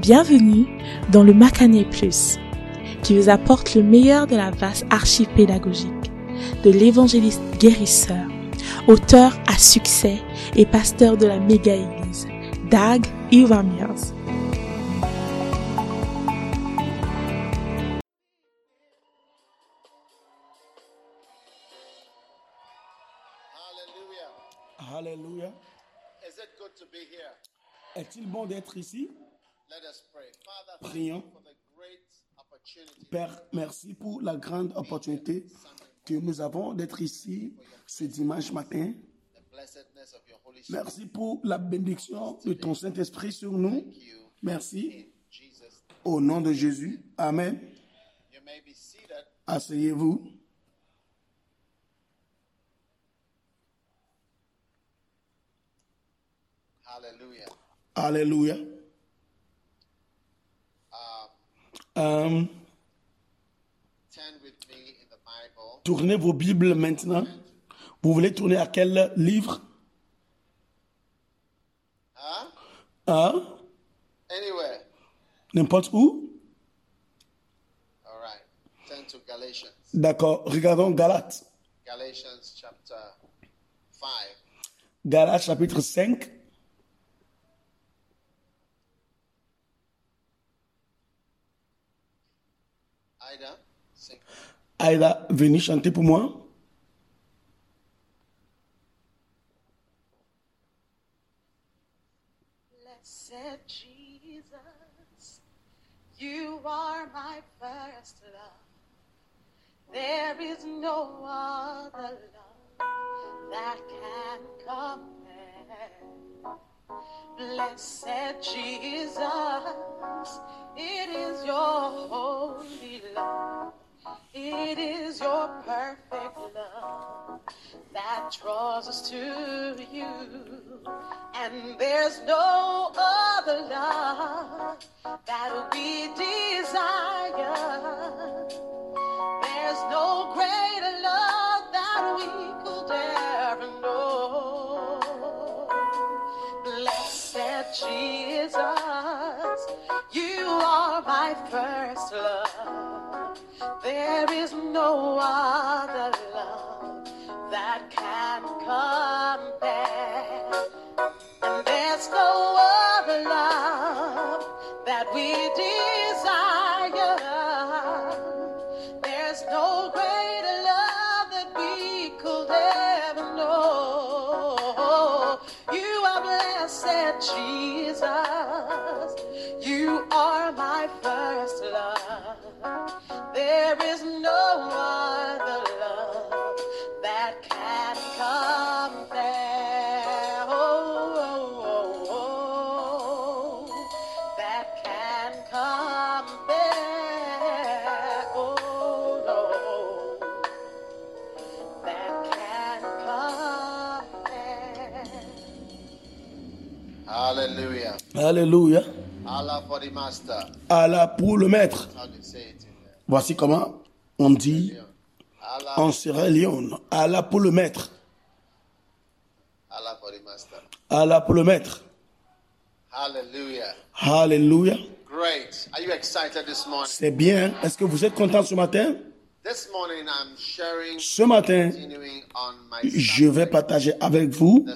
Bienvenue dans le Macané Plus, qui vous apporte le meilleur de la vaste archive pédagogique de l'évangéliste guérisseur, auteur à succès et pasteur de la méga-église, Dag Iwamiers. Hallelujah. Alléluia. Est-il bon d'être ici? Prions. Père, merci pour la grande opportunité que nous avons d'être ici ce dimanche matin. Merci pour la bénédiction de ton Saint-Esprit sur nous. Merci. Au nom de Jésus. Amen. Asseyez-vous. Hallelujah. Alléluia. Euh, tournez vos Bibles maintenant. Vous voulez tourner à quel livre? Hein? Anywhere. N'importe où? All right. Turn to Galatians. D'accord. Regardons Galates. Galatians chapter 5. Galates chapitre 5. Ida, sing. Aïda, venez chanter pour moi. Blessed Jesus, you are my first love. There is no other love that can compare. Blessed Jesus, it is your holy love. It is your perfect love that draws us to you. And there's no other love that we desire. There's no greater love that we could ever Jesus, you are my first love. There is no other love that can compare. And there's no other love that we desire. Alléluia. Allah for the master. Allah pour le maître. Voici comment on dit Allah, en Sierra Leone. Allah pour le maître. Allah for the master. Allah pour le maître. Hallelujah. Alléluia. Great. Are you excited this morning? C'est bien. Est-ce que vous êtes content ce matin? This morning I'm sharing, Ce matin, continuing on my je vais partager avec vous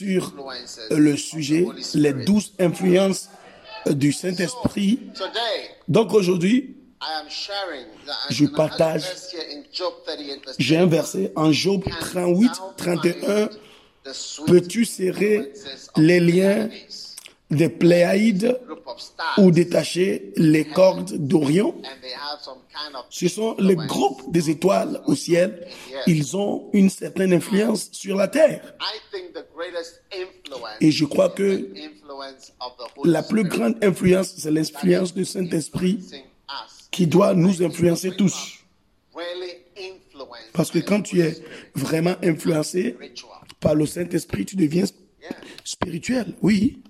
sur influences le sujet les douze influences du Saint-Esprit. Donc aujourd'hui, Je partage. verse here in Job 38, verse j'ai un 10. verset en Job Can 38, thou 31. find the sweet Peux-tu serrer les liens des stars, ou détacher les cordes d'Orion Ce sont les groupes des étoiles au ciel. Ils ont une certaine influence sur la terre. Et je crois is que la plus grande influence, c'est l'influence du Saint-Esprit qui doit nous influencer tous. Parce que quand tu es vraiment influencé par le Saint-Esprit, tu deviens spirituel. Oui.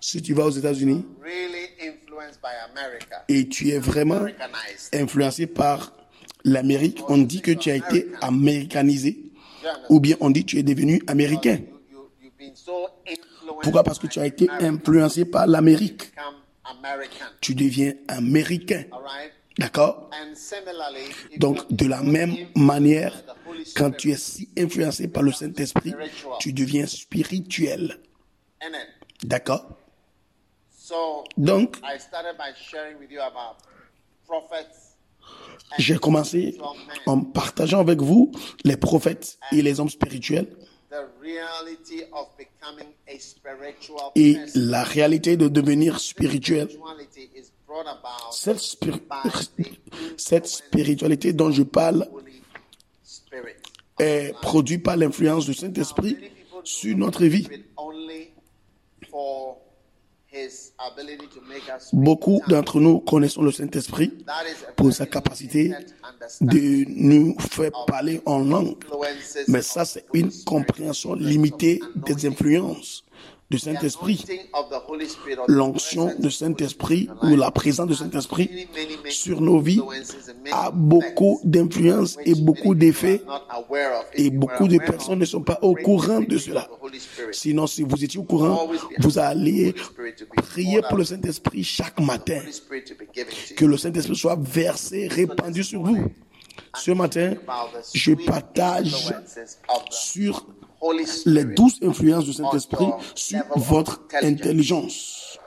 Si tu vas aux États-Unis et tu es vraiment influencé par l'Amérique, on dit que tu as été américanisé ou bien on dit que tu es devenu américain. Pourquoi? Parce que tu as été influencé par l'Amérique. Tu deviens américain. D'accord? Donc, de la même manière, quand tu es si influencé par le Saint-Esprit, tu deviens spirituel. D'accord? Donc, j'ai commencé en partageant avec vous les prophètes et les hommes spirituels et la réalité de devenir spirituel. Cette, spiritualité dont je parle est produite par l'influence du Saint-Esprit sur notre vie. Beaucoup d'entre nous connaissons le Saint-Esprit pour sa capacité de nous faire parler en langue. Mais ça, c'est une compréhension limitée des influences du Saint-Esprit. L'onction du Saint-Esprit ou la présence du Saint-Esprit sur nos vies a beaucoup d'influence et beaucoup d'effets et beaucoup de personnes ne sont pas au courant de cela. Sinon, si vous étiez au courant, vous allez prier pour le Saint-Esprit chaque matin. Que le Saint-Esprit soit versé, répandu sur vous. Ce matin, je partage sur les douze influences du Saint-Esprit sur votre intelligence.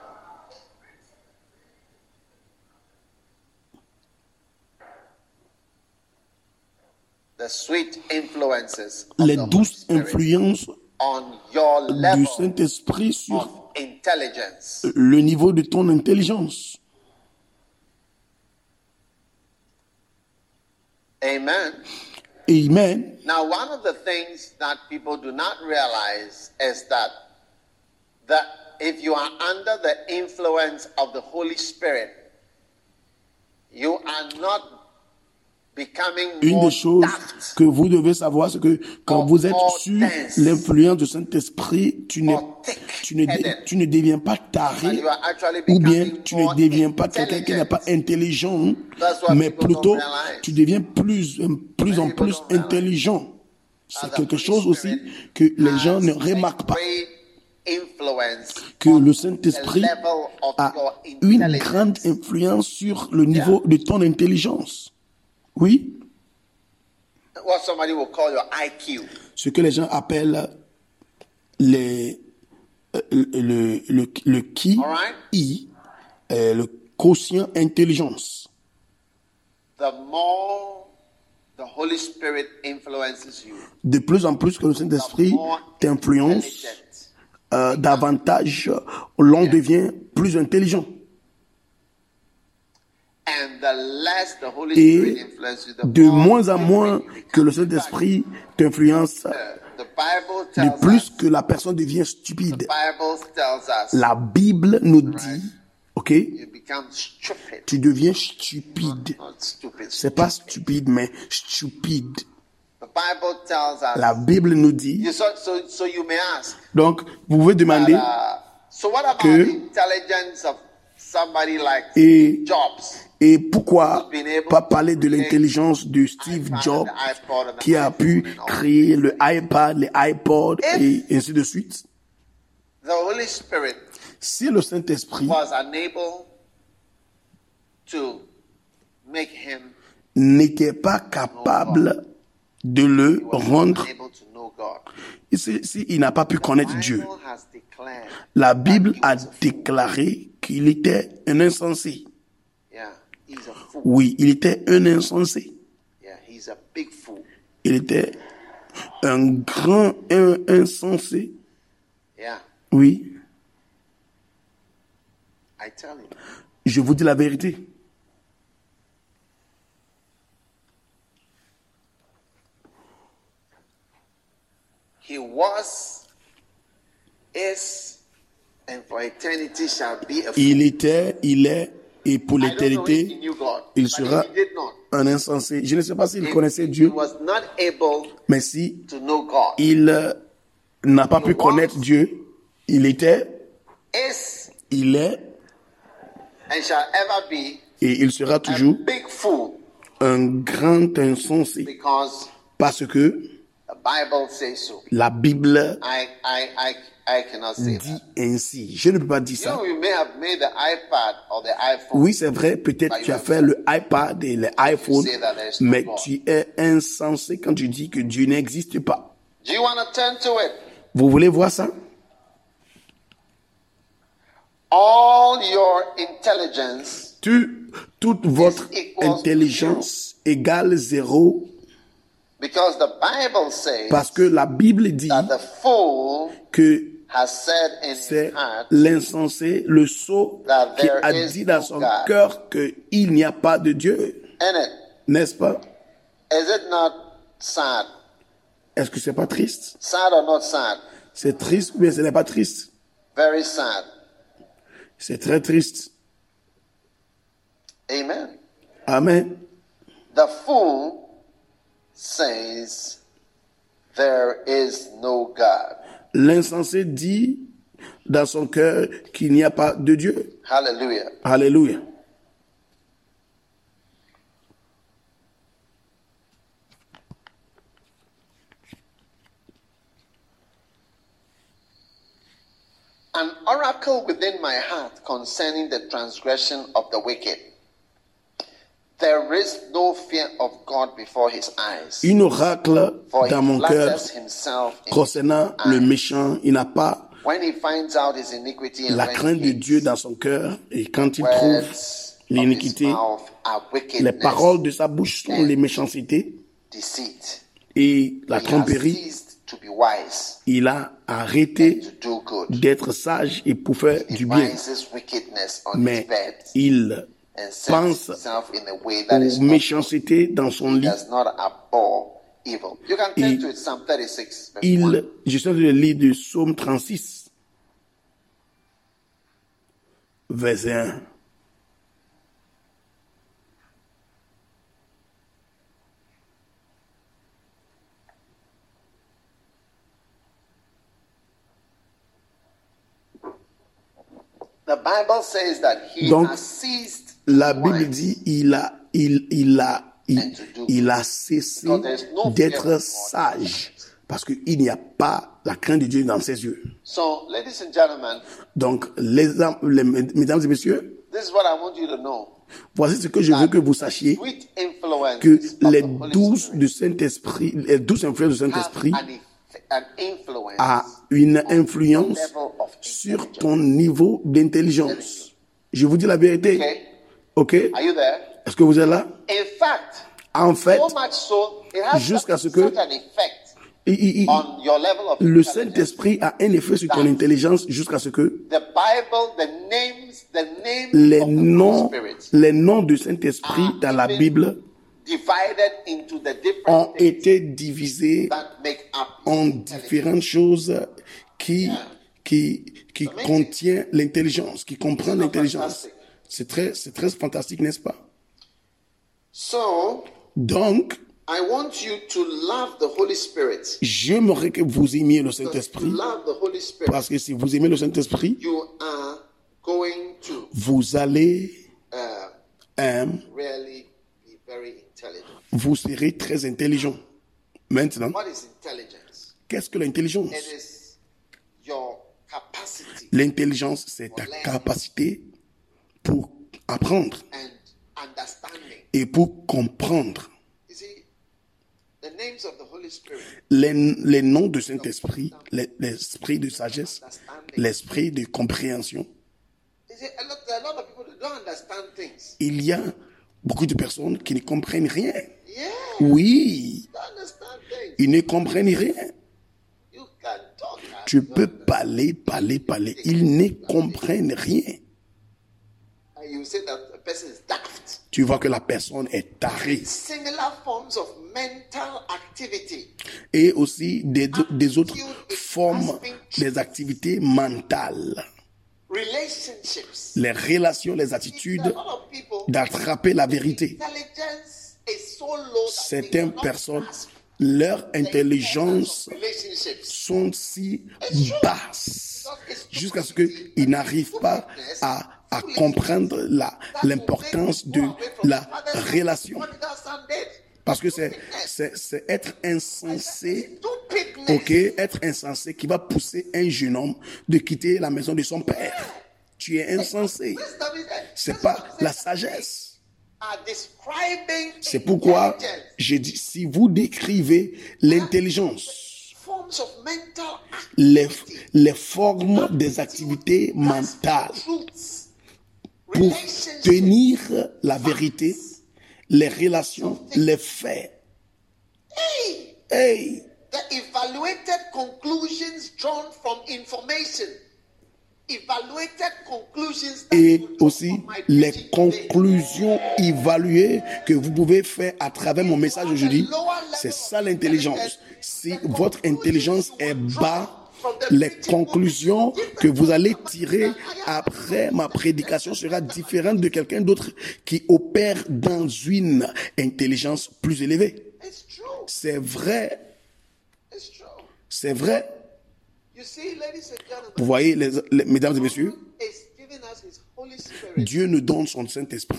Les Spirit influences du Saint-Esprit sur le niveau de ton intelligence. Amen. Amen. Now, one of the things that people do not realize is that that if you are under the influence of the Holy Spirit, you are not Une des choses que vous devez savoir, c'est que quand vous êtes dense. l'influence du Saint-Esprit, tu, tu, ne, tu ne deviens pas taré ou bien tu ne deviens pas quelqu'un qui n'est pas intelligent. what mais plutôt tu deviens plus, euh, plus en plus intelligent. C'est quelque chose aussi que les gens ne remarquent pas. Que le Saint-Esprit a une grande influence sur le niveau de ton intelligence. Oui, what somebody will call your IQ. ce que les gens appellent les, euh, le, le, le qui. I, euh, le quotient intelligence. The more the Holy Spirit influences you, De plus en plus que le Saint-Esprit t'influence, euh, davantage l'on devient plus intelligent. And the less the Holy Et de moins en moins que le. Saint-Esprit t'influence, de plus us. que la personne devient stupide. Bible tells us. La Bible nous dit, ok, You become stupid. tu deviens stupide. C'est pas stupide, mais stupide. The Bible tells us. La Bible nous dit, You, so, so, so you may ask. donc vous pouvez demander, Uh, so what about que- the intelligence of somebody like Et- Jobs? Et pourquoi pas parler de l'intelligence de Steve Jobs qui a pu créer le iPad, les iPods et ainsi de suite? The Holy Spirit Si le Saint-Esprit was unable to make him n'était pas capable de le rendre, unable to know God. si, si il n'a pas pu connaître Dieu, la Bible a déclaré qu'il était un insensé. Yeah, he's a fool. Oui, il était un insensé. Yeah, he's a big fool. Il était un grand un, insensé. Yeah, Oui, I tell you. je vous dis la vérité. He was, is, and for eternity shall be a fool. Il était, il est, et pour God, il sera un insensé. Je ne sais pas s'il connaissait Dieu, mais si il euh, n'a pas pu connaître Dieu, il était, il est, and shall ever be et il sera toujours un grand insensé. because Parce que La Bible I, I, I, I cannot say dit ainsi. Je ne peux pas dire You ça. know, you may have made the iPad or the iPhone. Oui, c'est vrai, peut-être tu as fait le iPad et l'iPhone, mais tu es insensé quand tu dis que Dieu n'existe pas. Do you want to turn to it? Vous voulez voir ça? All your intelligence Tu, toute votre intelligence égale zéro Because the Bible says parce que la Bible dit that the fool que has said in c'est his heart, l'insensé, le sot, qui a dit dans son cœur qu'il n'y a pas de Dieu. N'est-ce pas? Is it not sad? Est-ce que c'est pas triste? Sad or not sad? C'est triste ou bien ce n'est pas triste? Very sad. C'est très triste. Amen. Amen. The fool says there is no God. L'insensé dit dans son cœur qu'il n'y a pas de Dieu. Hallelujah. Alléluia. An oracle within my heart concerning the transgression of the wicked. Un oracle dans mon cœur concernant his le méchant. Il n'a pas When he finds out his iniquity and la crainte de Dieu dans son cœur et quand il trouve l'iniquité, les paroles de sa bouche sont les méchancetés deceit. et la tromperie. ceased to be wise Il a arrêté d'être sage et pour faire du bien. Mais il pense himself in a way that is aux méchancetés dans son lit. does not abhor evil. You can turn Il- to it, Psalm 36, verse 1. Il, je suis de lire de Psaume 36, verset 1. The Bible says that he Donc, La Bible dit, il a, il, il a, il, a cessé no d'être sage parce qu'il n'y a pas la crainte de Dieu dans ses yeux. So, ladies and gentlemen, Donc, les, am- les- mesdames et messieurs, this is what I want you to know. voici ce que je veux que vous sachiez, que les douze du Saint-Esprit, les douze influences du Saint-Esprit a une influence sur ton niveau d'intelligence. Je vous dis la vérité. Okay? Ok? Are you there? Est-ce que vous êtes là? In fact, En fait, so much so, it has jusqu'à ce que- an effect il- il- il- on your level of le. Saint-Esprit a un effet sur ton intelligence jusqu'à ce que The Bible, the names, the names les of the Holy noms, les noms du Saint-Esprit dans la Bible divided into the different ont été divisés en différentes choses qui, qui, qui contient l'intelligence, qui comprend l'intelligence. C'est très, fantastique, n'est-ce pas? So, Donc, I want you to love the Holy Spirit. j'aimerais que vous aimiez le Saint-Esprit, parce que si vous aimez le Saint-Esprit, you are going to vous allez, uh, really be very intelligent. vous serez très intelligent. Maintenant, What is intelligence? qu'est-ce que l'intelligence? It is your capacity L'intelligence, c'est ta capacité pour apprendre et pour comprendre. Les, les noms de Saint-Esprit, les- l'esprit de sagesse, l'esprit de compréhension. Il y a beaucoup de personnes qui ne comprennent rien. Oui, don't understand things. ils ne comprennent rien. Tu peux parler, parler, parler. Ils ne comprennent rien. You say that a person is daft. Tu vois que la personne est tarée. Similar forms of mental activity Et aussi des, des autres formes des activités mentales. relationships. Les relations, les attitudes d'attraper la vérité. Certaines personnes, leur intelligence sont si basses jusqu'à ce qu'ils n'arrivent pas à, à comprendre l'importance de la relation. Parce que c'est, être insensé, ok, être insensé qui va pousser un jeune homme de quitter la maison de son père. Tu es insensé. C'est pas la sagesse. C'est pourquoi j'ai dit, si vous décrivez l'intelligence, les, les formes des activités mentales pour tenir la vérité, les relations, les faits. hey, Hey, the evaluated conclusions drawn from information. Evaluated conclusions that et aussi les conclusions évaluées que vous pouvez faire à travers mon message aujourd'hui. C'est ça l'intelligence. Si votre intelligence est bas, les conclusions que vous allez tirer après ma prédication sera différente de quelqu'un d'autre qui opère dans une intelligence plus élevée. C'est vrai, c'est vrai. Vous voyez, mesdames et messieurs, Dieu nous donne son Saint-Esprit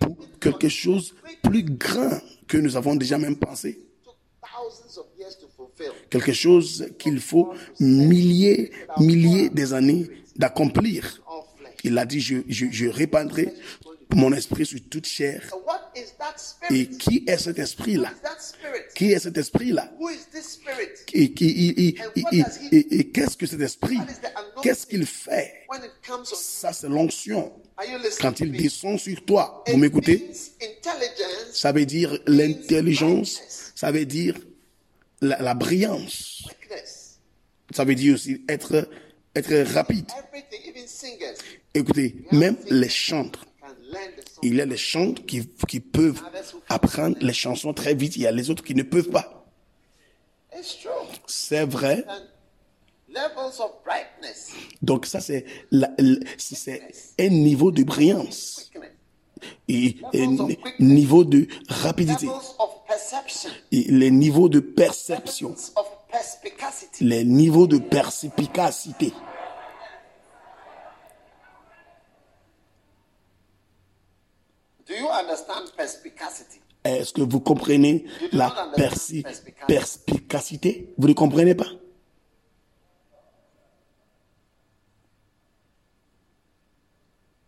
pour quelque chose plus grand que nous avons déjà même pensé. Quelque chose qu'il faut milliers, milliers des années d'accomplir. Il a dit, je, je, je répandrai mon esprit sur toute chair. Et qui est cet esprit-là? Qui est cet esprit-là? Who is this spirit? Et, qui- et- et- et- qu'est-ce que cet esprit? Qu'est-ce qu'il fait? Ça, c'est l'onction. Quand il descend sur toi, vous m'écoutez? Ça veut dire l'intelligence, ça veut dire la, la brillance, ça veut dire aussi être, être rapide. Écoutez, même les chantres, il y a les chantres qui, qui peuvent apprendre les chansons très vite, il y a les autres qui ne peuvent pas. C'est vrai. Donc ça, c'est un niveau de brillance et un niveau de rapidité. Et les niveaux de perception, les niveaux de perspicacité. Do you understand perspicacity? Est-ce que vous comprenez la persi- perspicacité? Vous ne comprenez pas?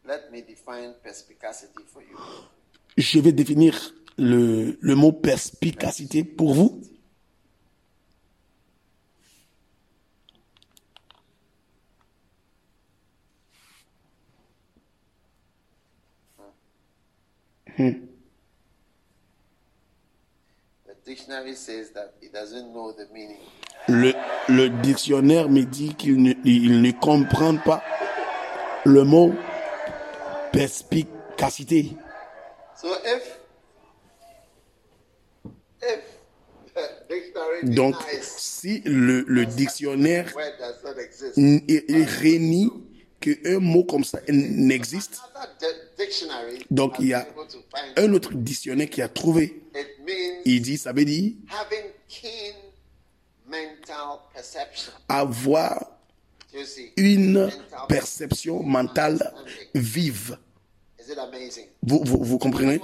Let me define perspicacity for you. Je vais définir le, le mot perspicacité pour vous. The dictionary says that it doesn't know the meaning. Le, le dictionnaire me dit qu'il ne, il ne comprend pas le mot perspicacité. Dictionary Donc, si le, le dictionnaire renie qu'un mot comme ça n'existe, donc il y a un autre dictionnaire qui a trouvé, il dit, ça veut dire avoir une perception mentale vive. Vous, vous, vous comprenez?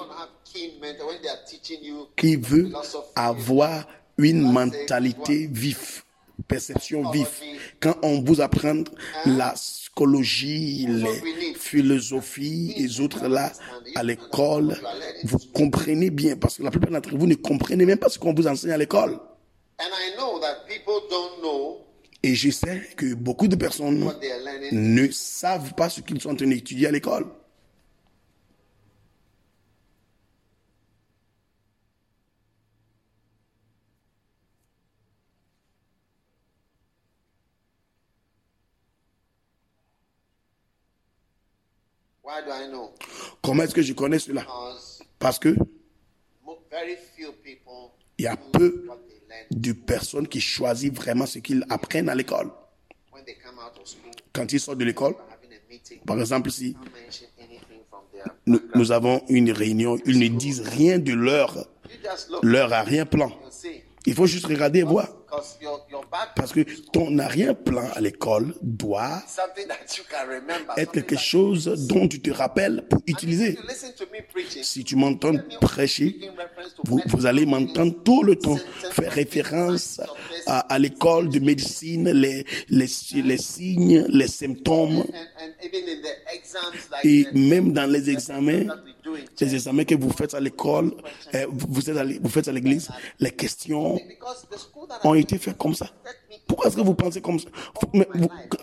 Qui veut avoir une mentalité vive, perception vive. Quand on vous apprend la psychologie, les philosophies et autres là à l'école, vous comprenez bien parce que la plupart d'entre vous ne comprenez même pas ce qu'on vous enseigne à l'école. And I know that people don't know Et je sais que beaucoup de personnes what they are learning. ne savent pas ce qu'ils sont en train d'étudier à l'école. Why do I know? Comment est-ce que je connais cela? Parce que mo- very few people il y a peu de personnes qui choisissent vraiment ce qu'ils apprennent à l'école. when they come out of school. Quand ils sortent de l'école, par exemple, si nous, nous avons une réunion, ils ne disent rien de leur, leur arrière-plan. Il faut juste regarder et voir. Parce que ton arrière-plan à l'école doit être quelque chose dont tu te rappelles pour utiliser. Si tu m'entends prêcher, vous, vous allez m'entendre tout le temps faire référence à, à l'école de médecine, les, les, les signes, les symptômes, et même dans les examens, les examens que vous faites à l'école, euh, vous, vous faites à l'église, les questions ont été comme ça. Pourquoi est-ce que vous pensez comme ça?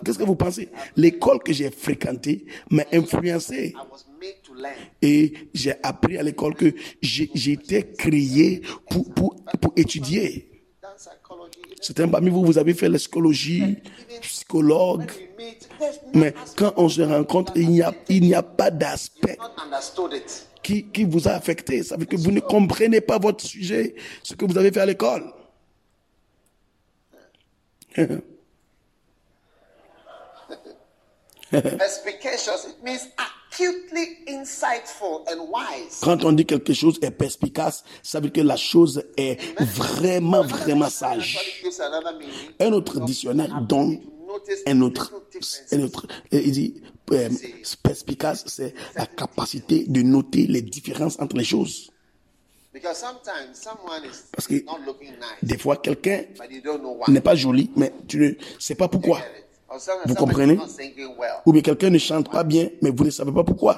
Qu'est-ce que vous pensez? L'école que j'ai fréquentée m'a influencé. Et j'ai appris à l'école que été créé pour, pour, pour étudier. Certains parmi vous, vous avez fait la psychologue. Mais quand on se rencontre, il n'y a, a pas d'aspect qui, qui vous a affecté. Ça veut dire que vous ne comprenez pas votre sujet, ce que vous avez fait à l'école. Perspicacious, it means acutely insightful and wise. Quand on dit quelque chose est perspicace, ça veut dire que la chose est vraiment, vraiment sage. Un autre dictionnaire donne Notice un autre, un autre. Et Il dit euh, perspicace, c'est la capacité de noter les différences entre les choses. Because sometimes someone is Parce que not looking nice, des fois, quelqu'un n'est pas joli, mais tu ne sais pas pourquoi. Vous comprenez? Ou bien quelqu'un ne chante pas bien, mais vous ne savez pas pourquoi.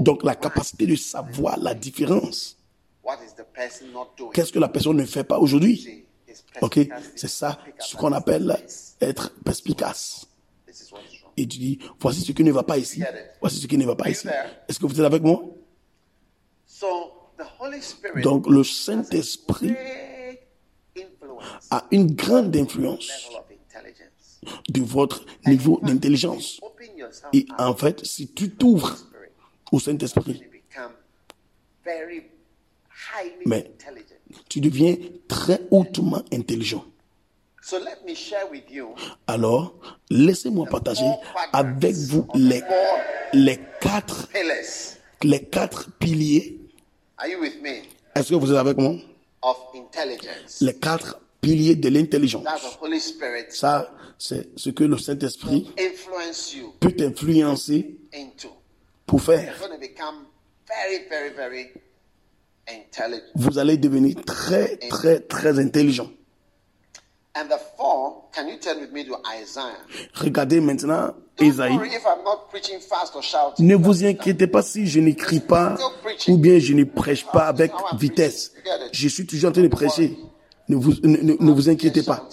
Donc la capacité de savoir la différence. what is the person not doing? Qu'est-ce que la personne ne fait pas aujourd'hui? Ok, c'est ça ce qu'on appelle être perspicace. Et tu dis, voici ce qui ne va pas ici. Voici ce qui ne va pas ici. Est-ce que vous êtes avec moi? Donc le Saint-Esprit a une grande influence de votre niveau d'intelligence. Et en fait, si tu t'ouvres au Saint-Esprit, Mais- tu deviens très hautement intelligent. So let me share with you Alors, laissez-moi partager avec vous les, les quatre, les quatre piliers. Are you with me? Est-ce que vous êtes avec moi? Of intelligence. Les quatre piliers de l'intelligence. That the Holy Spirit Ça, c'est ce que le Saint-Esprit peut influencer into. pour You're faire. going to become very, very, very intelligent. Vous allez devenir très, très, très intelligent. And the four, can you turn with me to Isaiah? Regardez maintenant Esaïe. worry if I'm not preaching fast or shouting. Ne vous inquiétez pas si je n'écris pas ou bien je ne prêche pas avec vitesse. Je suis toujours en train de prêcher. Ne vous, ne, ne- vous inquiétez pas.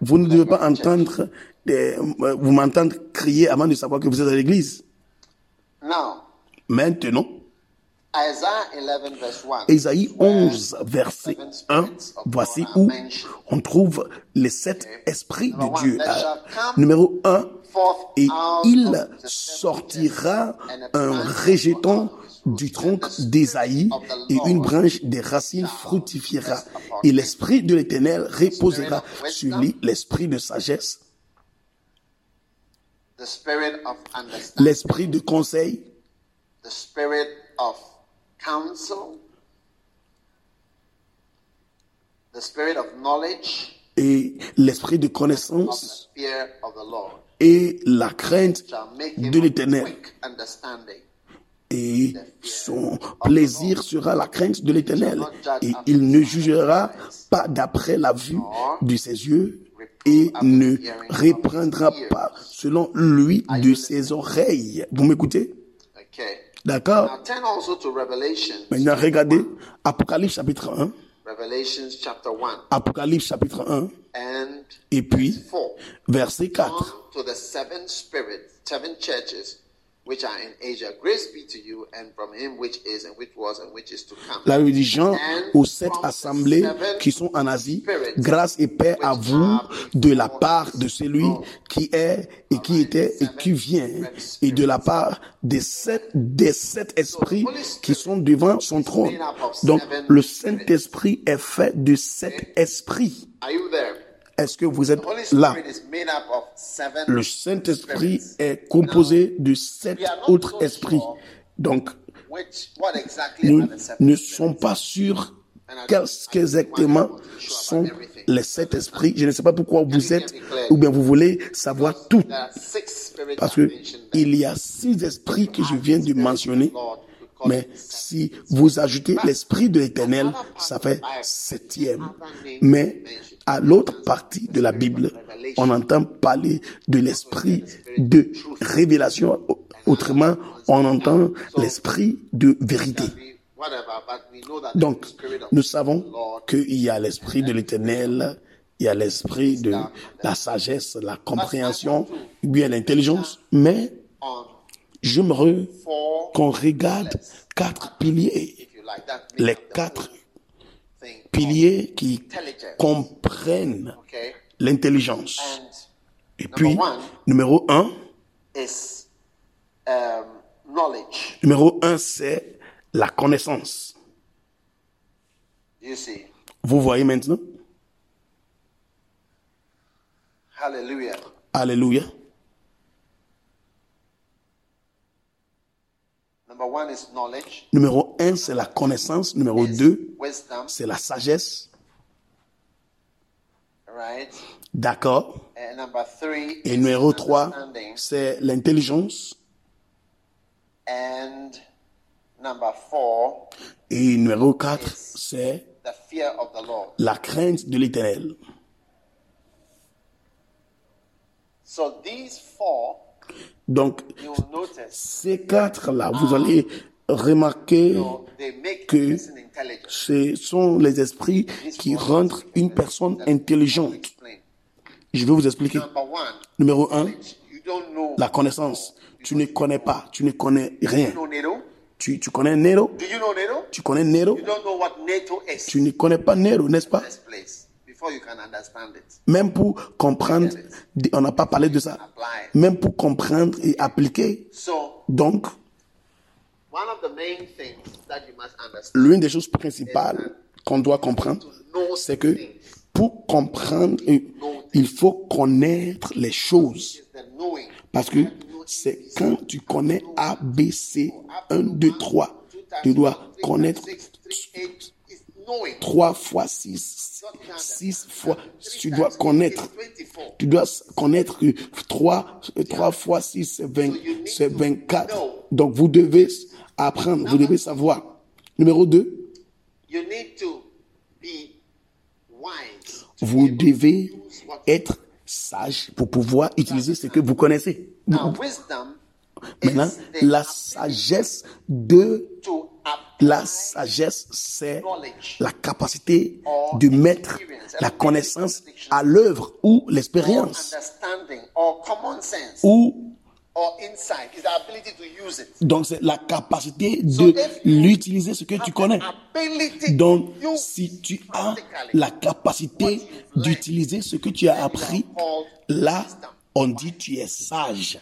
Vous ne devez pas entendre, des- euh, vous m'entendre crier avant de savoir que vous êtes à l'église. Maintenant, Isaiah 11 verse 1. Ésaïe 11, verset 1, voici où on trouve les sept esprits de Dieu. Euh, numéro 1, et il sortira un rejeton du tronc d'Ésaïe et une branche des racines fructifiera. Et l'esprit de l'Éternel reposera sur lui, l'esprit de sagesse, The spirit of understanding, l'esprit de conseil, counsel, the spirit of knowledge, et l'esprit de connaissance et la crainte de l'Éternel. et son plaisir sera la crainte de l'éternel. Et il ne jugera pas d'après la vue de ses yeux et ne reprendra pas selon lui de ses oreilles. Vous m'écoutez? Okay. D'accord? Now turn also to Revelation. Maintenant, regardez Apocalypse chapitre 1. Revelations chapter 1 Apocalypse chapitre 1. and Et puis, 4. verset 4. On to the seven spirits, seven churches which are in Asia. Grace be to you and from him which is and which was and which is to come. La Jean aux sept assemblées qui sont en Asie, grâce et paix à vous de la part de celui qui est et qui était et qui vient, et de la part des sept, des sept esprits qui sont devant son trône. Donc, le Saint-Esprit est fait de sept esprits. Est-ce que vous êtes là? Le Saint-Esprit est composé de sept autres esprits. Donc, nous ne sommes pas sûrs qu'est-ce qu'exactement sont les sept esprits. Je ne sais pas pourquoi vous êtes, ou bien vous voulez savoir tout. Parce que il y a six esprits que je viens de mentionner. Mais si vous ajoutez l'esprit de l'éternel, ça fait septième. Mais à l'autre partie de la Bible, on entend parler de l'esprit de révélation. Autrement, on entend l'esprit de vérité. Donc, nous savons qu'il y a l'esprit de l'éternel, il y a l'esprit de la sagesse, la compréhension, bien l'intelligence. Mais j'aimerais qu'on regarde quatre piliers, les quatre. Piliers qui comprennent l'intelligence. Et puis, numéro un, um, knowledge. numéro un, c'est la connaissance. Vous voyez maintenant? Hallelujah. Alléluia. Number one is knowledge. Numéro un, c'est la connaissance. Numéro deux, Wisdom. c'est la sagesse. Right. D'accord? And number three Et numéro trois, c'est l'intelligence. And number four, Et numéro quatre, c'est the fear of the Lord. la crainte de l'éternel. So these four, Donc, ces quatre-là, vous allez remarquer que ce sont les esprits qui rendent une personne intelligente. Je vais vous expliquer. Numéro un, la connaissance. Tu ne connais pas, tu ne connais rien. Tu, tu connais Nero? Tu connais Nero? Tu ne connais pas Nero, n'est-ce pas? This place before you can understand it. Même pour comprendre, on n'a pas parlé de ça. Même pour comprendre et appliquer. Donc, one of the main things that you must understand l'une des choses principales qu'on doit comprendre, c'est que pour comprendre, il faut connaître les choses. Parce que c'est quand tu connais A, B, C, 1, 2, 3, tu dois connaître Six, three, eight is knowing. 3 fois 6, 6 fois, tu dois connaître. It's 24. Tu dois connaître que 3, 3 fois 6, c'est 20, c'est 24. Donc vous devez apprendre, vous devez savoir. Numéro 2, You need to be wise. to vous devez être sage pour pouvoir utiliser ce que vous connaissez. Maintenant, la sagesse de la sagesse, c'est la capacité de mettre la connaissance à l'œuvre ou l'expérience ou donc c'est la capacité de l'utiliser ce que tu connais. Donc, si tu as la capacité d'utiliser ce que tu as appris, là, on dit tu es sage.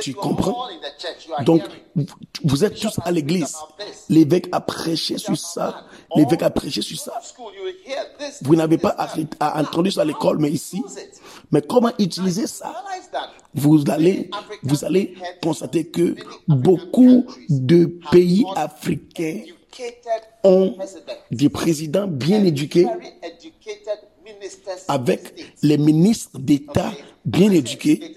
Tu comprends? Donc, vous- êtes tous à l'église. L'évêque a prêché sur ça. L'évêque a prêché sur ça. Vous n'avez pas entendu ça à l'école, mais ici. Mais comment utiliser ça? vous allez, vous allez constater que beaucoup de pays africains ont des présidents bien éduqués avec les ministres d'État bien éduqués.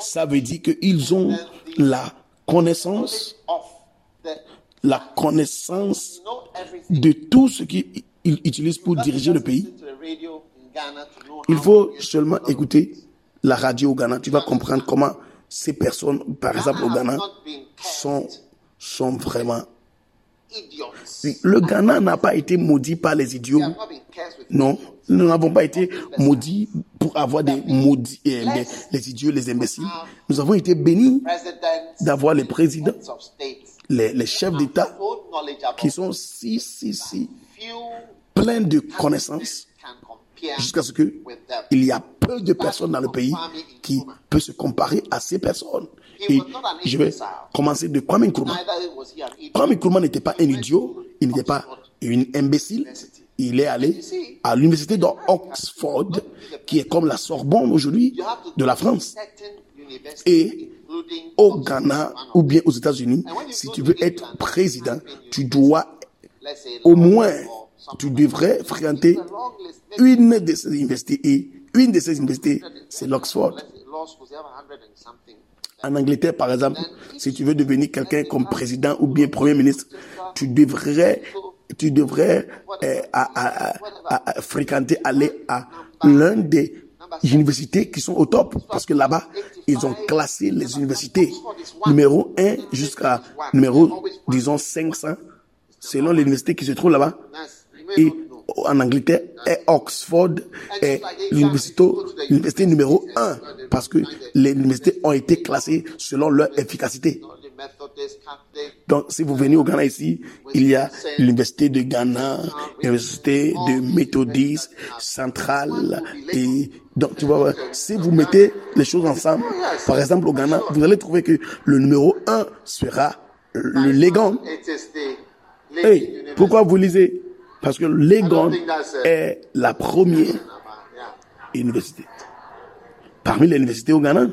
Ça veut dire qu'ils ont la connaissance, la connaissance de tout ce qu'ils ils utilisent pour diriger le pays. Il faut seulement écouter la radio au Ghana. Tu vas comprendre comment ces personnes, par exemple au Ghana sont, sont vraiment... idiots. Le Ghana n'a pas été maudit par les idiots. Non, nous n'avons pas été maudits pour avoir des maudits, euh, les, idiots, les imbéciles. Nous avons été bénis d'avoir les présidents, les, chefs d'État qui sont si, si, si pleins de connaissances jusqu'à ce que il y a peu de personnes dans le pays qui peuvent se comparer à ces personnes. Et je vais commencer de Kwame Nkrumah. Kwame Nkrumah n'était pas un idiot, il n'était pas une imbécile. Il est allé à l'université d'Oxford, qui est comme la Sorbonne aujourd'hui de la France. Et au Ghana ou bien aux États-Unis, si tu veux être président, tu dois au moins, tu devrais fréquenter une de ces universités et une de ces universités, c'est l'Oxford. En Angleterre, par exemple, si tu veux devenir quelqu'un comme président ou bien premier ministre, tu devrais, tu devrais à fréquenter, aller à l'un des universités qui sont au top. Parce que là-bas, ils ont classé les universités numéro 1 jusqu'à numéro, disons, 500, selon l'université qui se trouve là-bas. Et en Angleterre, est Oxford est l'université numéro 1 parce que les universités ont été classées selon leur efficacité. Donc, si vous venez au Ghana ici, il y a l'université de Ghana, l'université de Méthodiste, centrale, et donc, tu vois, si vous mettez les choses ensemble, par exemple, au Ghana, vous allez trouver que le numéro 1 sera le leading Hey, pourquoi vous lisez? Parce que Legon est la première université. Parmi les universités au Ghana,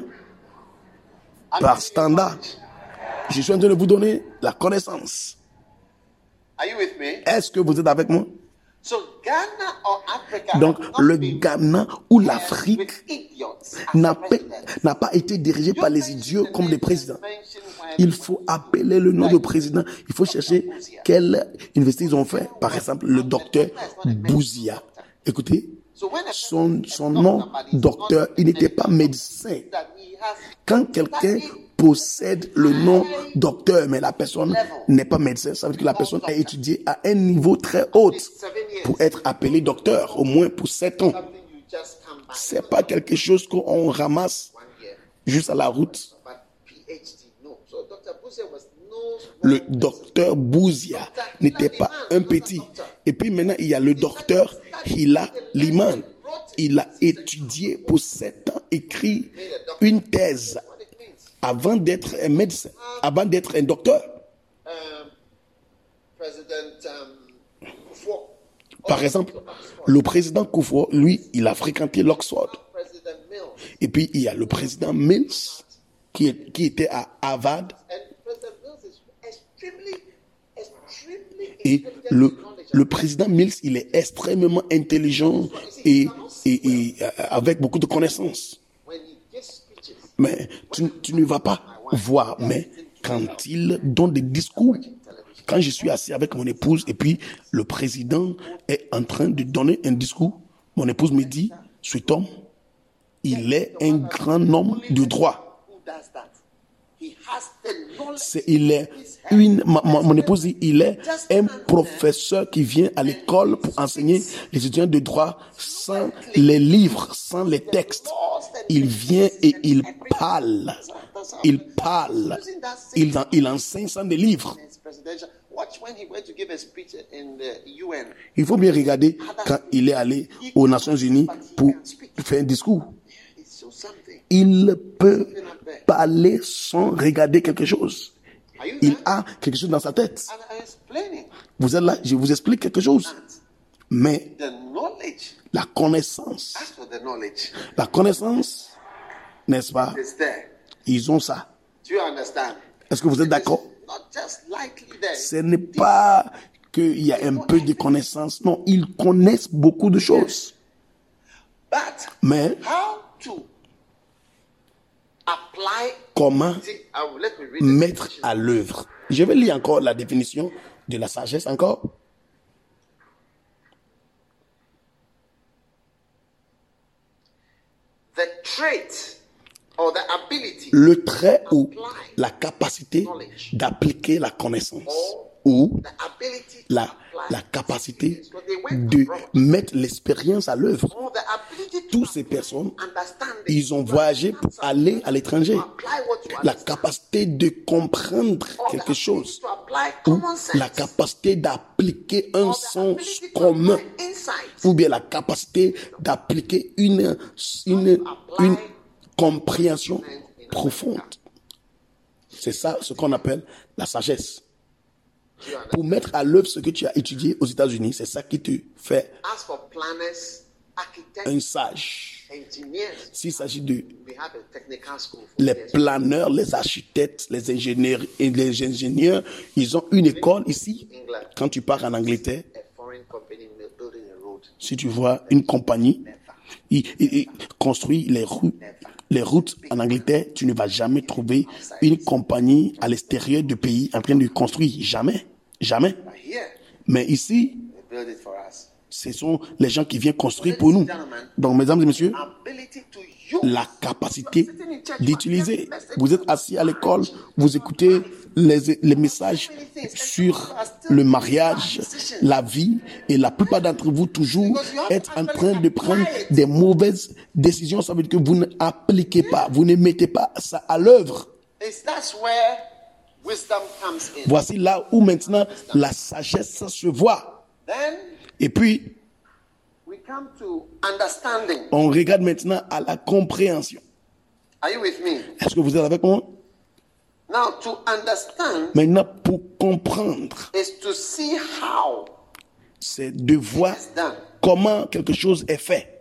par standard, je suis en train de vous donner la connaissance. Est-ce que vous êtes avec moi? So Ghana or Africa Donc, le Ghana ou l'Afrique n'a pas, pas été dirigé par les idiots comme des présidents. Il faut appeler le nom de président. Il faut chercher quelle université ils ont fait. Par exemple, le docteur Bouzia. Écoutez, son, son nom docteur, il n'était pas médecin. Quand quelqu'un possède le nom docteur, mais la personne n'est pas médecin, ça veut dire que la personne a étudié à un niveau très haut pour être appelé docteur, au moins pour sept ans. C'est pas quelque chose qu'on ramasse juste à la route. Le docteur Bouzia n'était pas un petit. Et puis maintenant, il y a le docteur Hila Liman. Il a étudié pour sept ans, écrit une thèse. Avant d'être un médecin, avant d'être un docteur. President um, Par exemple, le président Koufou, lui, il a fréquenté l'Oxford. Mills, Et puis, il y a le président Mills, qui, est- qui était à Harvard. Et le, président Mills, il est extrêmement intelligent et, et- et, euh, avec beaucoup de connaissances. When he gives speeches, Mais tu, ne vas pas voir. Mais quand il donne des discours, quand je suis assis avec mon épouse et puis le président est en train de donner un discours, mon épouse me dit, cet homme, il est un grand homme de droit. Il est une, mon épouse dit, il est un professeur qui vient à l'école pour enseigner les étudiants de droit sans les livres, sans les textes. Il vient et il parle. Il parle. Il, il enseigne sans des livres. Il faut bien regarder quand il est allé aux Nations Unies pour faire un discours. Il peut parler sans regarder quelque chose. Il a quelque chose dans sa tête. Vous êtes là, je vous explique quelque chose. Mais the knowledge. la connaissance, la connaissance, n'est-ce pas? Ils ont ça. Do you understand? Est-ce que vous êtes d'accord? Ce n'est pas qu'il y a un peu de connaissance. Non, ils connaissent beaucoup de choses. But Mais how to apply? Comment mettre à l'œuvre. Je vais lire encore la définition de la sagesse encore. the trait or the ability Le trait ou la capacité d'appliquer la connaissance ou la, la capacité de mettre l'expérience à l'œuvre. Toutes ces personnes, ils ont voyagé pour aller à l'étranger. La capacité de comprendre quelque chose ou la capacité d'appliquer un sens commun ou bien la capacité d'appliquer une, une, une compréhension profonde. C'est ça ce qu'on appelle la sagesse. Pour mettre à l'œuvre ce que tu as étudié aux États-Unis, c'est ça qui te fait. As for planners, architects, un sage. S'il s'agit de les planeurs, les architectes, les ingénieurs et les ingénieurs, ils ont une école ici. Quand tu pars en Angleterre, a foreign company building a road. si tu vois une compagnie, il, il- il construit les les routes en Angleterre, tu ne vas jamais trouver une compagnie à l'extérieur du pays en train de construire. Jamais. Jamais. Mais ici, they build it for us. ce sont les gens qui viennent construire pour nous. Donc, mesdames et messieurs, la capacité d'utiliser. Vous êtes assis à l'école, vous écoutez les, les messages sur le mariage, la vie, et la plupart d'entre vous toujours êtes en train de prendre des mauvaises décisions. Ça veut dire que vous n'appliquez pas, vous ne mettez pas ça à l'œuvre. Voici là où maintenant la sagesse se voit. Then Et puis, we come to understanding. on regarde maintenant à la compréhension. Are you with me? Est-ce que vous êtes avec moi? Now, to understand Maintenant, pour comprendre, is to see how c'est de voir comment quelque chose est fait.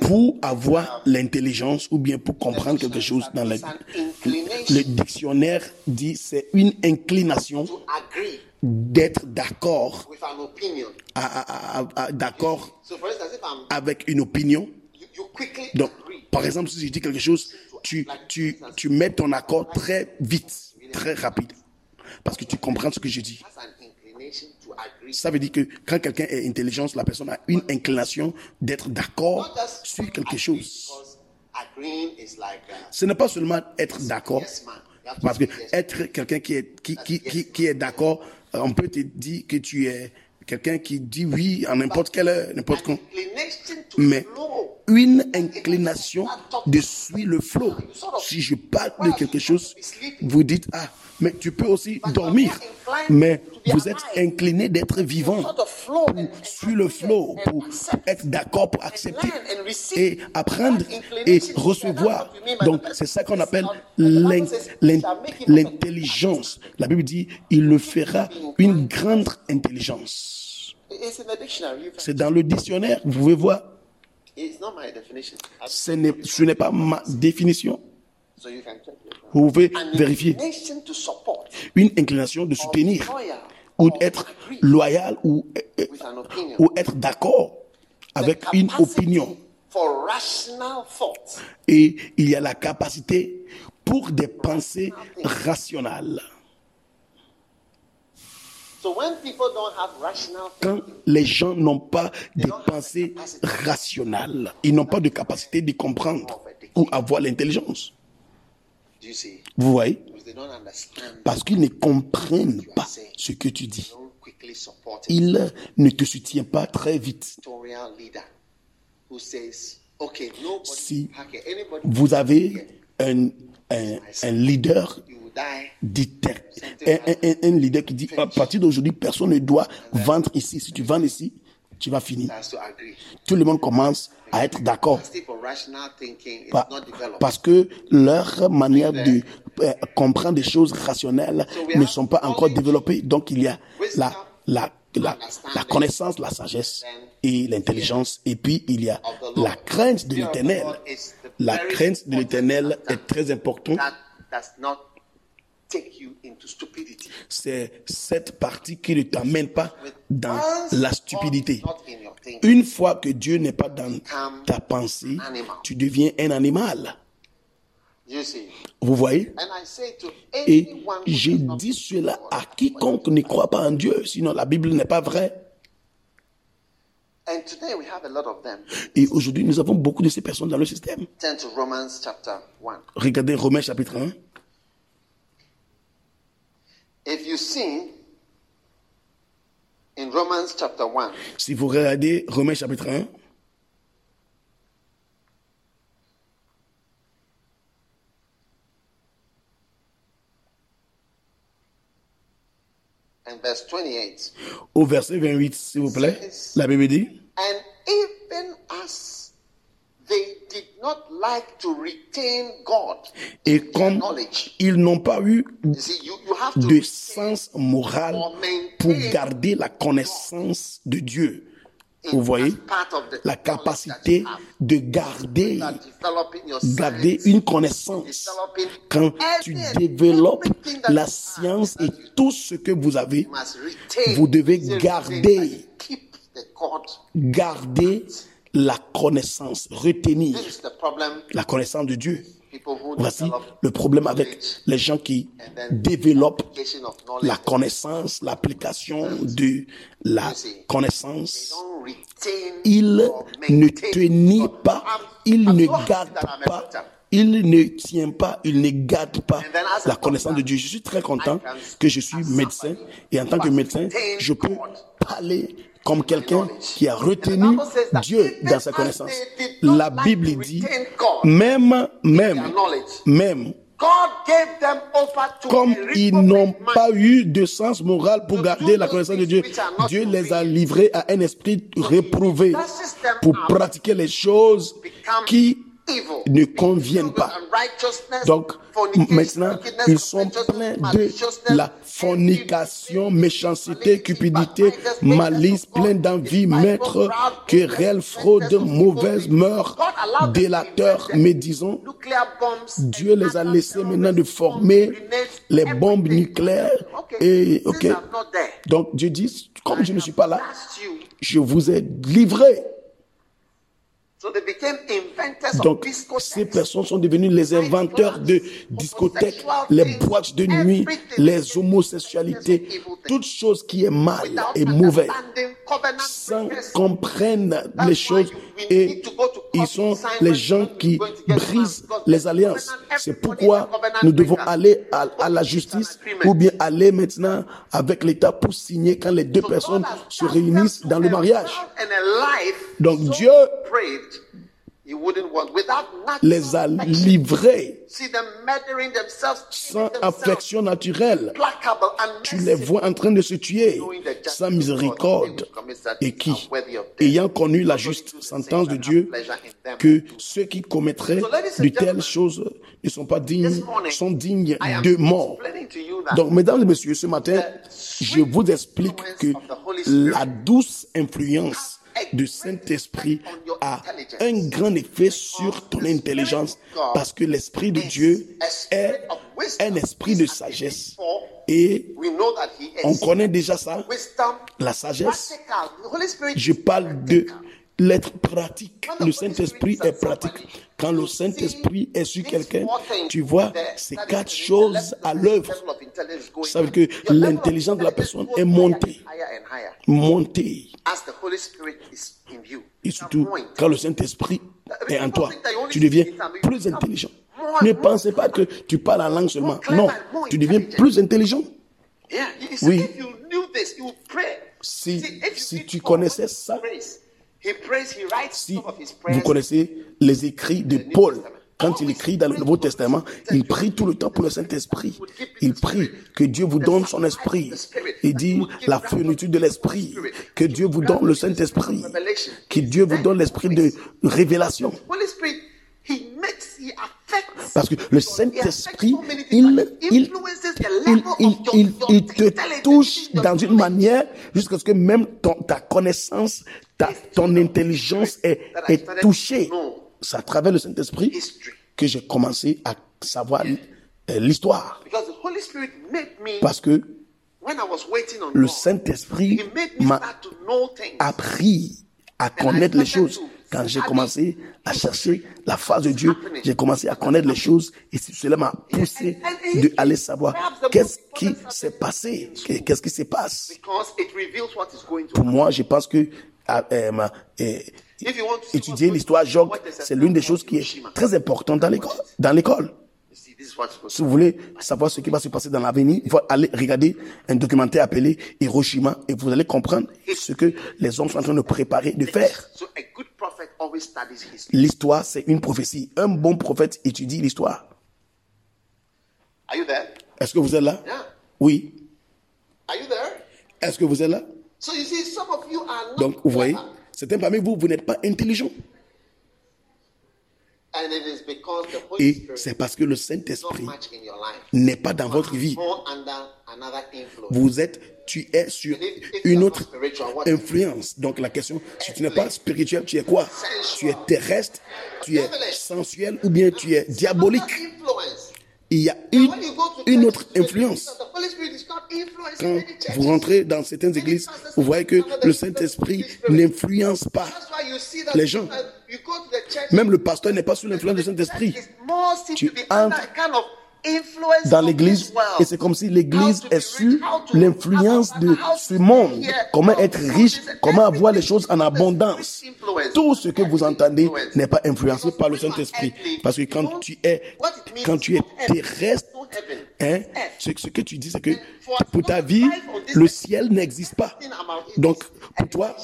Pour avoir l'intelligence ou bien pour comprendre quelque chose dans le, le dictionnaire dit c'est une inclination d'être d'accord, d'accord So, for instance, if I'm, avec une opinion. Donc, par exemple, si je dis quelque chose, tu, tu, tu mets ton accord très vite, très rapide, parce que tu comprends ce que je dis. That's an inclination to agree. Ça veut dire que quand quelqu'un est intelligent, la personne a une inclination d'être d'accord sur quelque chose. Uh, Ce n'est pas seulement être d'accord, parce que être quelqu'un qui est, qui, qui, qui, qui est d'accord, euh, on peut te dire que tu es quelqu'un qui dit oui à n'importe quelle heure, n'importe quand. Mais une inclination de suivre le flot. Si je parle de quelque chose, vous dites, ah, mais tu peux aussi dormir. Mais vous êtes incliné d'être vivant and sur le flot pour être d'accord, pour accepter learn and receive. et apprendre et recevoir. Donc, c'est ça qu'on appelle l'in- l'in- l'intelligence. La Bible dit, il le fera une grande intelligence. It's in the dictionary. You can, C'est dans le dictionnaire, vous pouvez voir, it's not my definition. ce n'est ce n'est pas ma définition. Vous pouvez vérifier. Une inclination de soutenir ou d'être loyal ou, euh, ou être d'accord avec une opinion. Et il y a la capacité pour des pensées rationnelles. So when people don't have rational Quand les gens n'ont pas des pensées rationnelles, ils n'ont pas de capacité de comprendre ou avoir l'intelligence. Vous voyez? Parce qu'ils ne comprennent pas ce que tu dis. Ils ne te soutiennent pas très vite. Si vous avez un, un, un leader un- un leader qui dit à partir d'aujourd'hui personne ne doit vendre ici. Si tu vends ici tu vas finir. Tout le monde commence à être d'accord. parce que leur manière de euh, comprendre des choses rationnelles ne sont pas encore développées. Donc il y a la la la, la connaissance la sagesse et l'intelligence. Et puis il y a la crainte de l'éternel. La crainte de l'éternel est très importante c'est cette partie qui ne t'amène pas dans la stupidité. Une fois que Dieu n'est pas dans ta pensée, tu deviens un animal. Vous voyez? Et j'ai dit cela à quiconque ne croit pas en Dieu, sinon la Bible n'est pas vraie. Et aujourd'hui, nous avons beaucoup de ces personnes dans le système. Turn to Romans chapter 1. Regardez Romains chapitre 1. If you see in Romans chapter 1, Si vous regardez Romains chapitre 1, and verse 28. Au verset 28, s'il vous plaît, la Bible dit, And even as they did not like to retain God et comme ils n'ont pas eu de sens moral pour garder la connaissance de Dieu. Vous voyez, la capacité de garder, garder une connaissance. Quand tu développes la science et tout ce que vous avez, vous devez garder. garder la connaissance, retenir la connaissance de Dieu. Voici le problème avec les gens qui développent la connaissance, l'application de la connaissance. don't retain Il or ne God. pas, I'm- il I'm ne so happy garde that I'm a pas, il ne tient pas, il ne garde pas la connaissance de Dieu. Je suis très content que je suis médecin et en tant que médecin, je peux parler comme quelqu'un qui a retenu Dieu dans sa connaissance. La Bible dit, même, même, même, comme ils n'ont pas eu de sens moral pour garder la connaissance de Dieu, Dieu les a livrés à un esprit réprouvé pour pratiquer les choses qui ne conviennent pas. Donc, maintenant, ils sont pleins de la fornication, méchanceté, cupidité, malice, plein d'envie, maître, querelle, fraude, mauvaise mœurs, délateurs, médisants. Dieu les a laissés maintenant de former les bombes nucléaires. Et, ok. Donc, Dieu dit, comme je ne suis pas là, je vous ai livré. Donc, ces personnes sont devenues les inventeurs de discothèques, les boîtes de nuit, les homosexualités, toute chose qui est mal et mauvaise, sans comprendre les choses. Et ils sont les gens qui brisent les alliances. C'est pourquoi nous devons aller à, à la justice ou bien aller maintenant avec l'État pour signer quand les deux personnes se réunissent dans le mariage. Donc Dieu les a livrés. Sans affection naturelle. Tu les vois en train de se tuer sans miséricorde. et qui, ayant connu la juste sentence de Dieu, que ceux qui commettraient de telles choses ne sont pas dignes, sont dignes de mort. Donc, mesdames et messieurs, ce matin, je vous explique que la douce influence du Saint-Esprit a un grand effet sur ton intelligence parce que l'Esprit de Dieu est un esprit de sagesse. Et on connaît déjà ça, la sagesse. Je parle de l'être pratique. Le Saint-Esprit est pratique. Quand le Saint-Esprit est sur quelqu'un, tu vois ces quatre choses à l'œuvre. Ça veut dire que l'intelligence de la personne est montée. Montée. Et surtout, quand le Saint-Esprit est en toi, tu deviens plus intelligent. Ne pensez pas que tu parles en langue seulement. Non, tu deviens plus intelligent. Oui. Si, si tu connaissais ça, si vous connaissez les écrits de Paul, quand il écrit dans le Nouveau Testament, il prie tout le temps pour le Saint-Esprit. Il prie que Dieu vous donne son esprit. Il dit la plénitude de l'esprit. Que Dieu vous donne le Saint-Esprit. Que Dieu vous donne l'esprit de révélation. Parce que le Saint-Esprit, il, il, il, il, te touche dans une manière jusqu'à ce que même ton, ta connaissance, ta, ton intelligence est, est touchée. C'est à travers le Saint-Esprit que j'ai commencé à savoir l'histoire. Parce que le Saint-Esprit m'a appris à connaître les choses. Quand j'ai commencé à chercher la face de Dieu, j'ai commencé à connaître les choses et cela m'a poussé de aller savoir qu'est-ce qui s'est passé, qu'est-ce qui se passe. Pour moi, je pense que euh, euh, étudier l'histoire Job, c'est l'une des choses qui est très importante dans l'école. Dans l'école. Si vous voulez savoir ce qui va se passer dans l'avenir, il faut aller regarder un documentaire appelé Hiroshima et vous allez comprendre ce que les hommes sont en train de préparer, de faire. L'histoire, c'est une prophétie. Un bon prophète étudie l'histoire. Est-ce que vous êtes là? Oui. Est-ce que vous êtes là? So you see, some of you are not Donc, vous voyez, certains parmi vous, vous n'êtes pas intelligents. And it is because the Holy Et c'est parce que le Saint-Esprit n'est pas dans votre vie. Vous êtes, tu es sur une autre influence. Donc la question, si tu n'es pas spirituel, tu es quoi? Tu es terrestre, tu es sensuel ou bien tu es diabolique? Il y a une, autre influence. Quand vous rentrez dans certaines églises, vous voyez que le Saint-Esprit n'influence pas. Les gens. Même le pasteur n'est pas sous l'influence du Saint-Esprit. Tu entres dans l'église et c'est comme si l'église est to- l'influence de ce monde. Comment être riche, comment avoir les choses en abondance. Tout ce que vous entendez n'est pas influencé par le Saint-Esprit. Parce que quand tu es, quand tu es terrestre. Hein, ce, ce que tu dis, c'est que pour ta vie, le ciel n'existe pas. Donc, pour toi,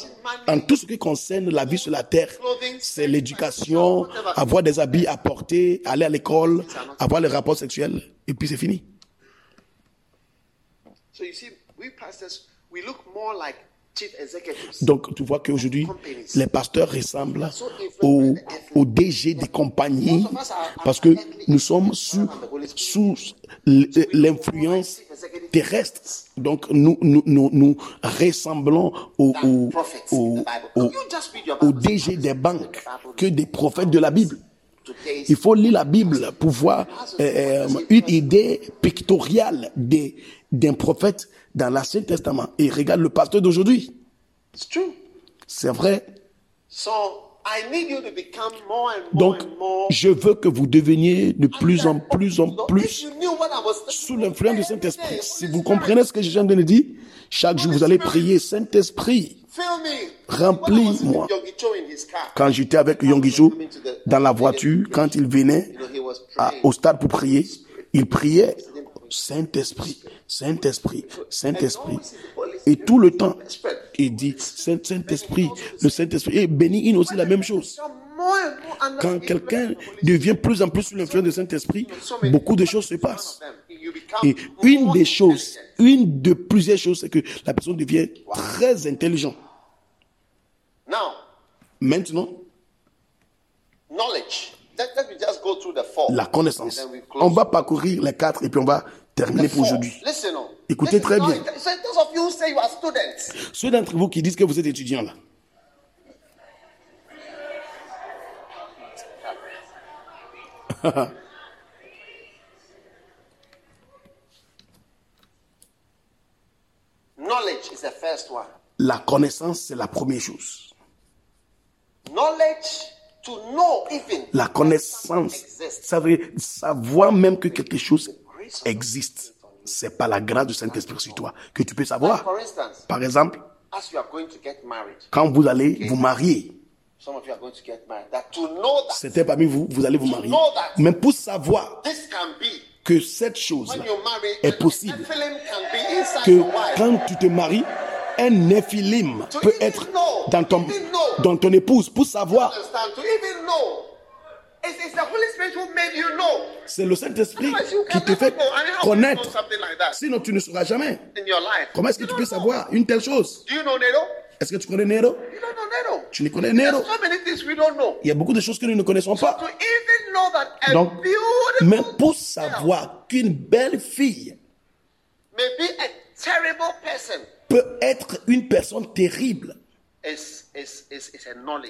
en tout ce qui concerne la vie sur la terre, c'est l'éducation, avoir des habits à porter, aller à l'école, avoir les rapports sexuels, et puis c'est fini. So you see, we pastors, we look more like. Donc, tu vois qu'aujourd'hui, les pasteurs ressemblent aux, aux DG des compagnies parce que nous sommes sous, sous l'influence terrestre. Donc, nous, nous, nous, nous ressemblons aux, aux, aux, DG des banques que des prophètes de la Bible. Il faut lire la Bible pour voir euh, une idée pictoriale d'un prophète dans l'Ancien Testament. Et regarde le pasteur d'aujourd'hui. It's true. C'est vrai. So I need you to become more and more Donc, and more. je veux que vous deveniez de plus en plus en plus sous l'influence du Saint-Esprit. Si vous comprenez ce que je viens de dire, chaque jour vous allez prier, Saint-Esprit. Remplis-moi. Quand j'étais avec Yongijo dans la voiture, quand il venait à- au stade pour prier, il priait Saint-Esprit, Saint-Esprit, Saint-Esprit. Et tout le temps, il dit Saint- Saint-Esprit, le Saint-Esprit. Et Béni In aussi la même chose. Quand quelqu'un devient plus en plus sous l'influence du Saint-Esprit, beaucoup de choses se passent. Et une des choses, une de plusieurs choses, c'est que la personne devient très intelligente. Maintenant, knowledge. Let, let me just go through the four. la connaissance. On va parcourir les quatre et puis on va terminer pour aujourd'hui. Oh. Écoutez très bien. it- So those of you who say you are students, Ceux d'entre vous qui disent que vous êtes étudiants là, knowledge is the first one. la connaissance, c'est la première chose. Knowledge La connaissance, ça veut dire savoir même que quelque chose existe. C'est pas la grâce du Saint-Esprit sur toi que tu peux savoir. Par exemple, quand vous allez vous marier, c'était parmi vous, vous allez vous marier. Mais pour savoir que cette chose est possible, que quand tu te maries, un néphilim peut être dans ton, dans ton épouse pour savoir. Understand? To even know. It's, it's the Holy Spirit who made you know. C'est le Saint-Esprit qui te fait connaître. something like that? Sinon, tu ne sauras jamais. Comment est-ce que tu peux savoir une telle chose? Est-ce que tu connais Nero? Tu ne connais Nero There's so many things we don't know. Il y a beaucoup de choses que nous ne connaissons pas. Donc, mais pour savoir qu'une belle fille peut être une personne terrible,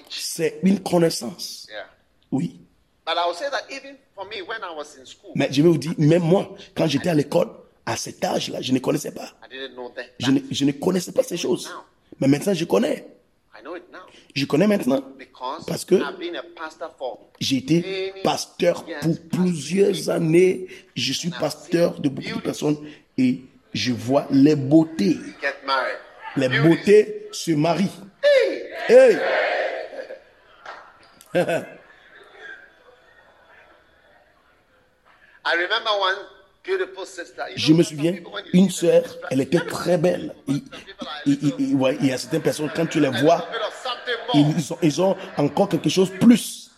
c'est une connaissance. Yeah. Oui. Mais je vais vous dire, même moi, quand j'étais à l'école, à cet âge-là, je ne connaissais pas. Je ne, je ne connaissais pas ces choses. Mais maintenant, je connais. Je connais maintenant. Parce que j'ai été pasteur pour plusieurs années. Je suis pasteur de beaucoup de personnes et je vois les beautés. Les beautés se marient. Hey! Je me souviens, une sœur, elle était très belle. Et- et- et- et- ouais, Il y a certaines personnes, quand tu les vois, ils ont, ils ont encore quelque chose plus.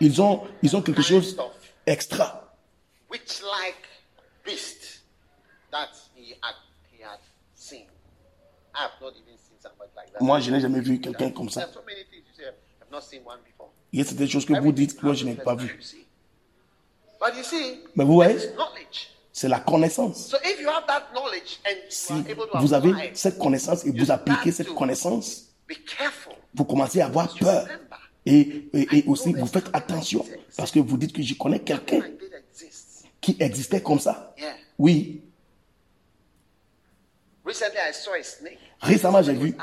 Ils ont, ils ont quelque chose extra. Which like beast. that he had he had seen. I have not even seen somebody like that. Moi, je n'ai jamais vu quelqu'un comme There ça. are so many things you say, I've not seen one before. Il y a certaines choses que vous dites que moi, je n'ai pas vu. You see. But you see, Mais vous voyez, c'est la connaissance. So if you have that knowledge and Si you are able to vous apply, avez cette connaissance et vous appliquez cette connaissance, be careful. vous commencez à avoir peur. Et, et, et aussi, vous faites attention. Parce que vous dites que je connais quelqu'un. Qui existait comme ça. Yeah. Oui. Recently, I saw a snake. Récemment, j'ai vu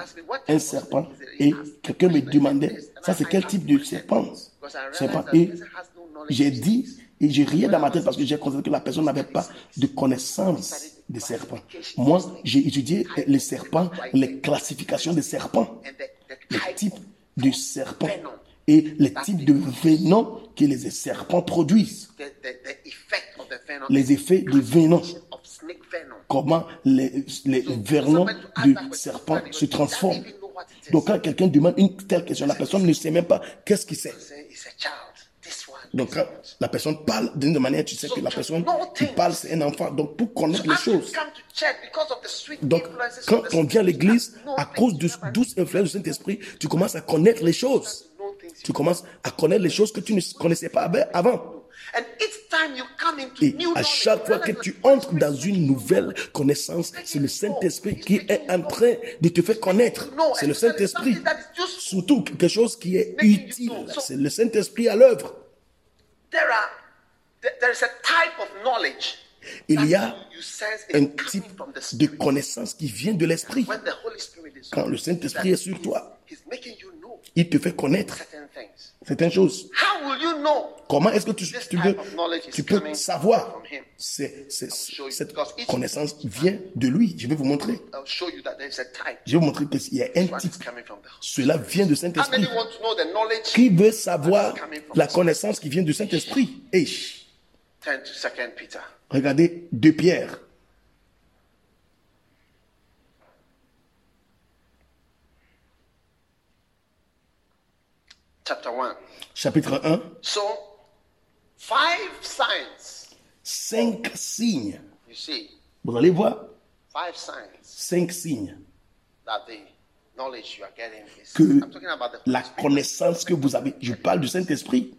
un serpent et quelqu'un me demandait, ça c'est quel type de serpent? Serpent. Et j'ai dit, et je riais dans ma tête parce que j'ai constaté que la personne n'avait pas de connaissance des serpents. Moi, j'ai étudié les serpents, les classifications des serpents, les type types de serpents et les types de venom que les serpents produisent, les effets de venom. comment les, les vernos de serpents se transforment. Donc quand quelqu'un demande une telle question, la personne ne sait même pas qu'est-ce qu'il sait. Donc quand la personne parle d'une manière, tu sais que la personne qui parle, c'est un enfant. Donc pour connaître les choses. Donc, quand on vient à l'église, à cause de douce influence du Saint-Esprit, tu commences à connaître les choses. Tu commences à connaître les choses que tu ne connaissais pas avant. Et à chaque fois que tu entres dans une nouvelle connaissance, c'est le Saint-Esprit qui est en train de te faire connaître. C'est le Saint-Esprit. Surtout quelque chose qui est utile. C'est le Saint-Esprit à l'œuvre. there are there- there is a type of knowledge Il y a un type de connaissance qui vient de l'Esprit. Quand le Saint-Esprit est sur toi, Il te fait connaître certaines choses. How will you know? Comment est-ce que tu, peux, tu peux savoir Cette connaissance vient de lui. Je vais vous montrer. Je vais vous montrer qu'il y a un type. Cela vient du Saint-Esprit. Qui veut savoir la connaissance qui vient du Saint-Esprit? Peter. Regardez 2 Pierre. Chapitre 1. So, five signs. Cinq signes. You see, Vous allez voir five signs cinq signes that the knowledge you are getting is. que I'm talking about the la connaissance que vous avez, je parle du Saint-Esprit.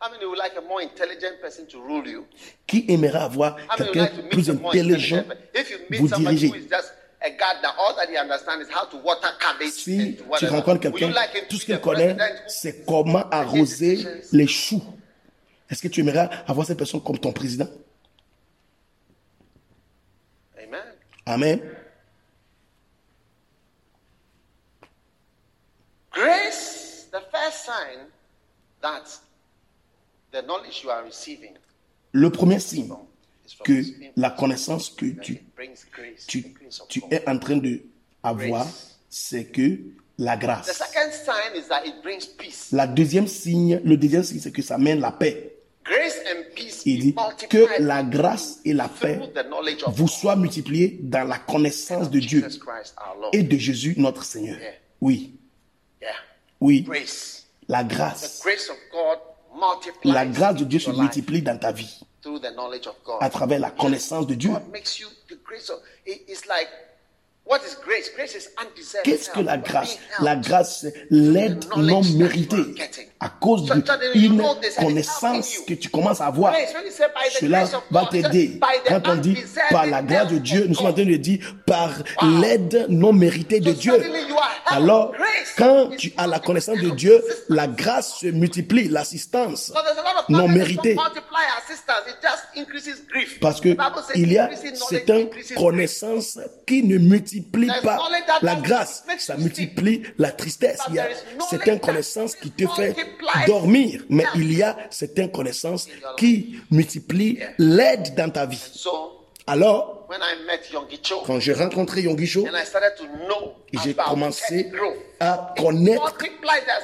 How many would like a more intelligent person to rule you? Qui aimerait avoir How many would quelqu'un like to meet plus intelligent intelligent person? If you meet vous diriger? Is just a gardener, all that he understands is how to water cabbage Si tu rencontres quelqu'un, tout to ce qu'il connaît, c'est comment arroser les choux. Est-ce que tu aimerais avoir cette personne comme ton président? Amen. Amen. Grace, the first sign that the knowledge you are receiving Le premier signe que la connaissance que tu, tu, tu es en train de avoir, c'est que la grâce. second sign is that it brings peace. La deuxième signe, le deuxième signe, c'est que ça mène la paix. Grace and peace Il dit que la grâce et la paix vous soient multipliées dans la connaissance de Dieu et de Jésus notre Seigneur. Oui, oui, Grace. la grâce. grace of God multiplies La grâce de Dieu se multiplie dans ta vie through the knowledge of God. à travers la connaissance de Dieu. God makes you the grace of it- it's like what is grace? Grace is undeserved. Qu'est-ce que la grâce? La grâce, c'est l'aide non méritée à cause d'une connaissance que tu commences à avoir. Cela va t'aider. Quand on dit par la grâce de Dieu, nous sommes en train de dire par l'aide non méritée de Dieu. Alors, quand tu as la connaissance de Dieu, la grâce se multiplie, l'assistance non méritée. Parce que il y a certaines connaissances qui ne multiplient pas la grâce, ça multiplie la tristesse. Il y a certaines that connaissances qui te fait dormir, mais il y a certaines connaissances qui multiplient l'aide dans ta vie. So Alors, when I met Yonggi Cho quand j'ai rencontré Yonggi Cho, and I started to know et j'ai commencé à connaître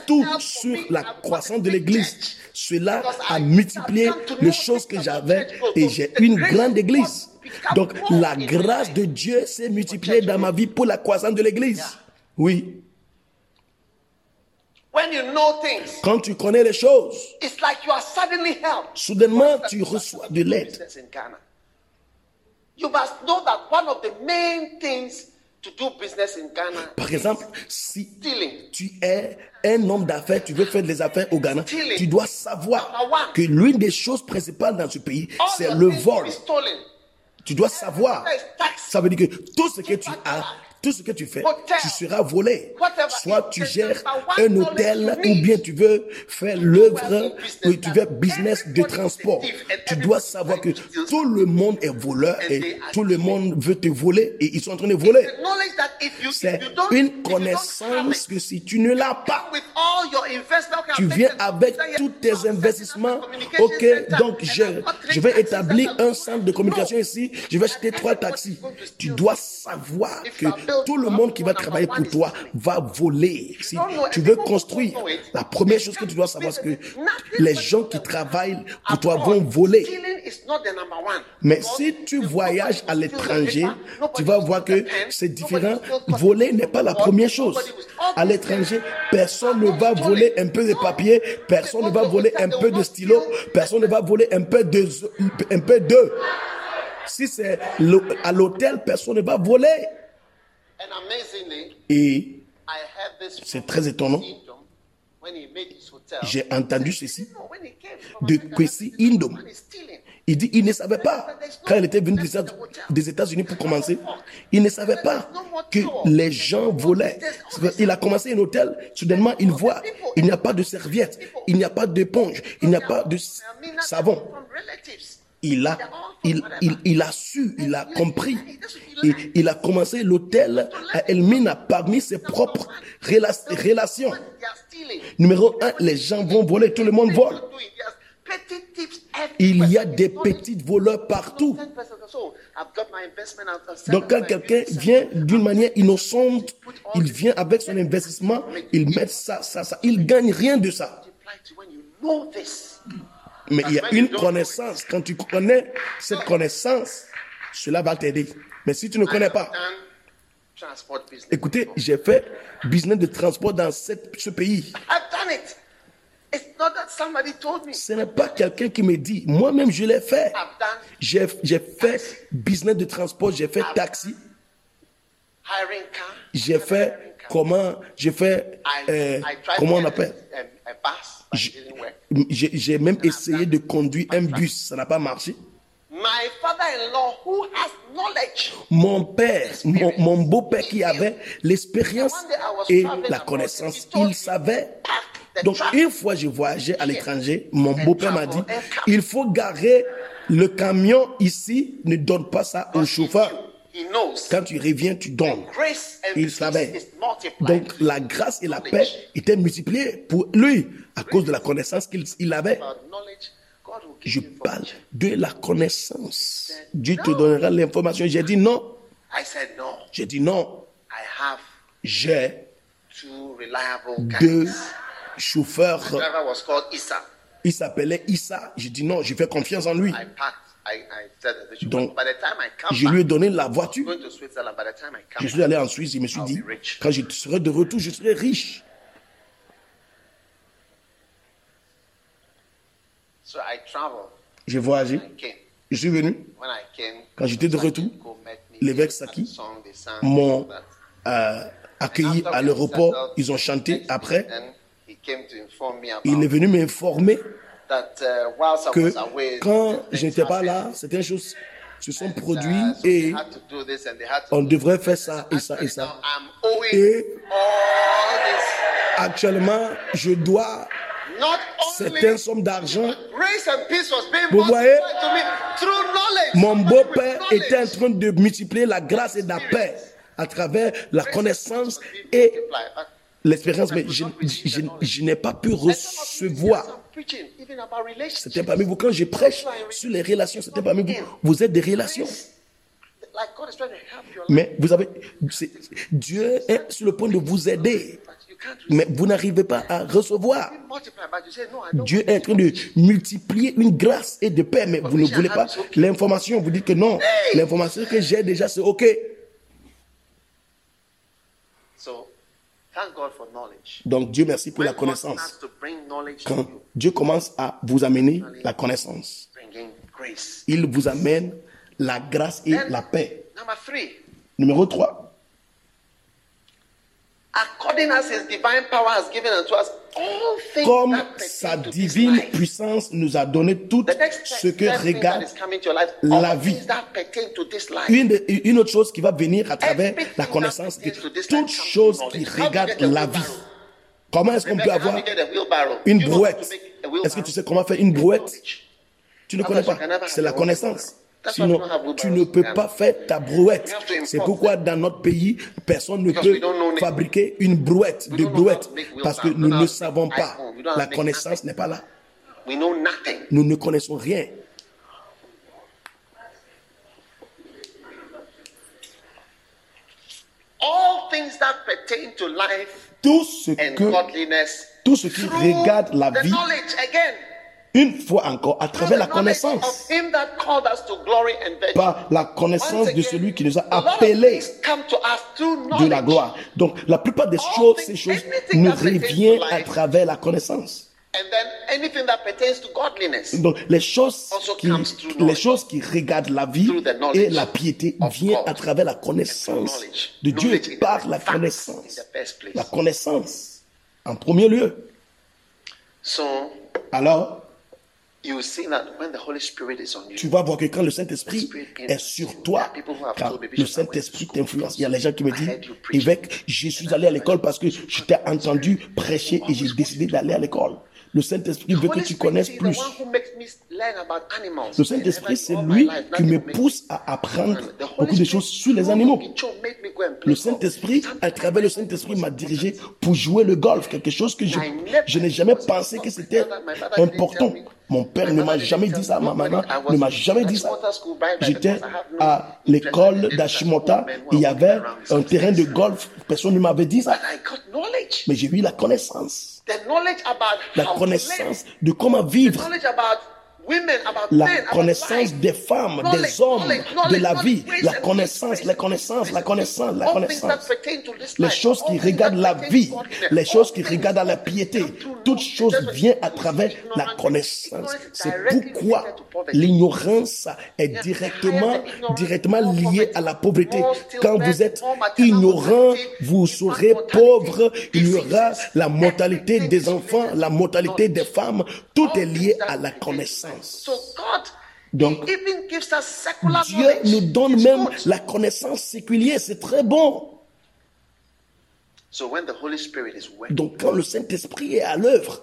tout sur la croissance de l'Église. Cela a I multiplié les choses que j'avais et So j'ai the une grace grande of Église. Donc la grâce de Dieu s'est multipliée dans ma vie pour la croissance de l'Église. Oui. When you know things, Quand tu connais les choses, it's like you are suddenly helped. soudainement tu reçois de l'aide. Business in Ghana. You must know that one of the main things to do business in Ghana Par exemple, si stealing. tu es un homme d'affaires, tu veux faire des affaires au Ghana, tu dois savoir que l'une des choses principales dans ce pays, c'est le things vol. Tu dois savoir. Ça veut dire que tout ce que tu as, tout ce que tu fais, tu seras volé. Soit tu gères un hôtel ou bien tu veux faire l'œuvre ou tu veux business de transport. Tu dois savoir que tout le monde est voleur et tout le monde veut te voler et ils sont en train de voler. C'est une connaissance que si tu ne l'as pas, with all your investment, tu viens avec tous tes investissements. Ok, donc je, je vais établir un centre de communication ici. Je vais acheter trois taxis. Tu dois savoir que tout le monde qui va travailler pour toi va voler. Si tu veux construire, la première chose que tu dois savoir, c'est que les gens qui travaillent pour toi vont voler. Mais si tu voyages à l'étranger, tu vas voir que c'est différent. Voler n'est pas la première chose. À l'étranger, personne ne va voler un peu de papier, personne ne va voler un peu de stylo, personne ne va voler un peu de, un peu. Si c'est à l'hôtel, personne ne va voler. And amazingly, Et I heard this C'est très étonnant. J'ai entendu ceci. De Kwesi Indom. Il dit, il ne savait pas, quand il était venu des États- des États-Unis pour commencer, il ne savait pas que les gens volaient. Il a commencé un hôtel, soudainement il voit, il n'y a pas de serviette, il n'y a pas d'éponge, il n'y a pas de savon. Il a, il, il, il a su, il a compris. Et il a commencé l'hôtel à Elmina parmi ses propres rela- relations. Numéro un, les gens vont voler, tout le monde vole. Il y a des petits voleurs partout. 10% So, I've got my investment, I've- I've set Donc quand quelqu'un 50%. vient d'une manière innocente, il vient avec son investissement, il met ça, ça, ça, il gagne rien de ça. Mais il y a une connaissance. Quand tu connais cette connaissance, cela va t'aider. Mais si tu ne connais pas, écoutez, j'ai fait business de transport dans cette- ce pays. I've done it. It's not that somebody told me. Ce n'est pas quelqu'un qui me dit, moi-même je l'ai fait. J'ai fait business de transport, j'ai fait taxi, j'ai fait comment, j'ai fait, euh, comment on appelle? J'ai même essayé de conduire un bus, ça n'a pas marché. My father-in-law, who has knowledge, Mon père, mon, mon beau-père qui avait l'expérience et la connaissance, il savait. Donc une fois je voyageais à l'étranger, mon beau-père m'a dit, il faut garer le camion ici, ne donne pas ça au chauffeur. Quand tu reviens, tu donnes. Il savait. Donc la grâce et la paix étaient multipliées pour lui à cause de la connaissance qu'il il avait. Je parle de la connaissance. Dieu te donnera l'information. J'ai dit non. J'ai dit non. J'ai deux chauffeurs. Il s'appelait Issa. J'ai dit non, je fais confiance en lui. Donc, by the time I come Je lui ai donné la voiture. going to Switzerland. By the time I come Je suis allé en Suisse. Je me suis dit, quand je serai de retour, je serai riche. So I traveled. J'ai voyagé. Je suis venu. When I came, Quand j'étais de retour, l'évêque Saki m'ont that. euh, accueilli à l'aéroport. Ils ont chanté. Après, week, then he came to inform me il est venu m'informer uh, que quand je n'étais pas là, certaines choses se sont Uh, produites et on devrait faire ça et ça et ça. Et actuellement, je dois certaines sommes d'argent. Vous voyez? Mon beau-père était en train de multiplier la grâce et la paix à travers la connaissance et l'expérience, mais je, je- je n'ai pas pu recevoir. C'était parmi vous. Quand je prêche sur les relations, c'était parmi vous. Vous êtes des relations. Mais vous avez, Dieu est sur le point de vous aider. Mais vous n'arrivez pas à recevoir. Dieu est en train de multiplier une grâce et de paix, mais vous ne voulez pas l'information. Vous dites que non. L'information que j'ai déjà, c'est OK. So, Thank God for knowledge. Donc Dieu merci pour la connaissance. Quand Dieu commence à vous amener la connaissance, il vous amène la grâce et la paix. Numéro 3. According as His divine power has given unto us all things Comme that sa to this divine life. puissance nous a donné tout The next ce que regarde is coming to your life, la vie. to this life. une, une autre chose qui va venir à travers Everything la connaissance, pertains to this toute life comes chose from qui regarde la vie. Comment est-ce qu'on peut avoir une brouette? Est-ce que tu sais comment faire une brouette? Tu ne connais pas? C'est la connaissance. Sinon, tu ne in peux pas faire ta brouette. C'est pourquoi dans notre pays, personne ne peut fabriquer une brouette, de brouette, parce que nous ne savons pas. La connaissance n'est pas là. We know nothing. Nous ne connaissons rien. All things that pertain to life Tout ce que, godliness tout ce qui regarde la the vie. Une fois encore, à travers la connaissance, par la connaissance de celui qui nous a appelés de la gloire. Donc, la plupart des choses, ces choses nous reviennent à travers la connaissance. And then anything that pertains to godliness. Donc, les choses qui, les choses qui regardent la vie et la piété viennent à travers la connaissance de Dieu par la connaissance. La connaissance, en premier lieu. So Alors, tu vas voir que quand le Saint-Esprit est sur toi, quand le Saint-Esprit t'influence, il y a les gens qui me disent, évêque, je suis allé à l'école parce que je t'ai entendu prêcher et j'ai décidé d'aller à l'école. Le Saint-Esprit veut que tu connaisses plus. Le Saint-Esprit, c'est lui qui me pousse à apprendre beaucoup de choses sur les animaux. Le. Saint-Esprit, à travers le Saint-Esprit, m'a dirigé pour jouer le golf, quelque chose que je, je n'ai jamais pensé que c'était important. Mon père ne m'a jamais dit ça, ma maman ne m'a jamais dit ça. J'étais à l'école d'Ashimota, il y avait un terrain de golf, personne ne m'avait dit ça. Mais j'ai eu la connaissance, la connaissance de comment vivre, la connaissance des femmes, des hommes, de la vie, la connaissance, la connaissance, la connaissance, la connaissance. Les choses qui regardent la vie, les choses qui regardent la piété, That's why viennent à travers la connaissance. C'est pourquoi l'ignorance est directement, directement liée à la pauvreté. Quand vous êtes ignorant, vous serez pauvre, il y aura la mortalité des enfants, la mortalité des femmes. Tout est lié à la to connaissance. Donc, He even gives us secular Dieu nous donne même la connaissance séculière, c'est très bon. So when the Holy Spirit is working, Donc quand le Saint-Esprit est à l'œuvre,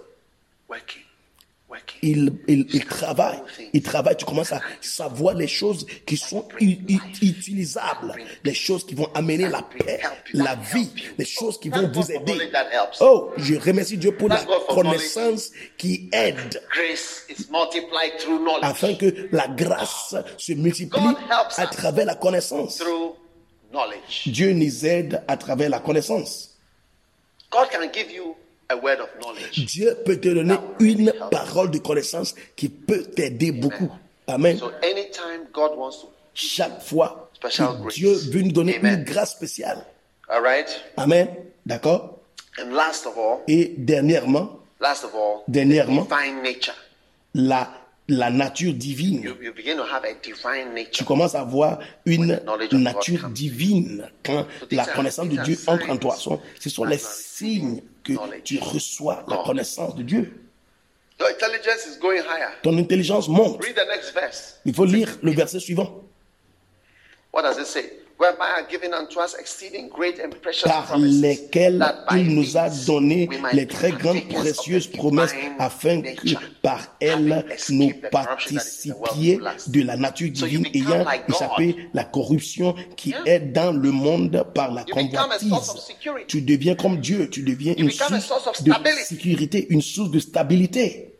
il, il, il travaille, il travaille, tu commences à savoir les choses qui sont utilisables, les choses qui vont amener la paix, la vie, les choses qui vont vous aider. Oh, je remercie Dieu pour la connaissance qui aide Grace is multiplied through knowledge. afin que la grâce se multiplie à travers la connaissance. Through knowledge. Dieu nous aide à travers la connaissance. God can give you a word of knowledge. Dieu peut te donner une parole de connaissance qui peut t'aider beaucoup. Amen. So anytime God wants to, Chaque fois que. Dieu veut nous donner une grâce spéciale. all right? Amen. D'accord? And last of all, Et dernièrement, last of all, Dernièrement. la, la nature divine. You, you begin to have a divine Tu nature. commences à avoir une nature divine quand la connaissance de Dieu entre en toi. Ce- sont les signes que tu reçois la God. connaissance de Dieu. Your intelligence is going higher. Ton intelligence monte. Read the next verse. Il faut lire le verset suivant. What does it say? Whereby are given unto us exceeding great and precious par promises, lesquels il nous a donné les très grandes précieuses promesses afin que par elles nous participions de la nature divine become ayant échappé la corruption qui est dans le monde par la You become a source of convoitise. Tu deviens comme Dieu, tu deviens une source de sécurité, une source de stabilité.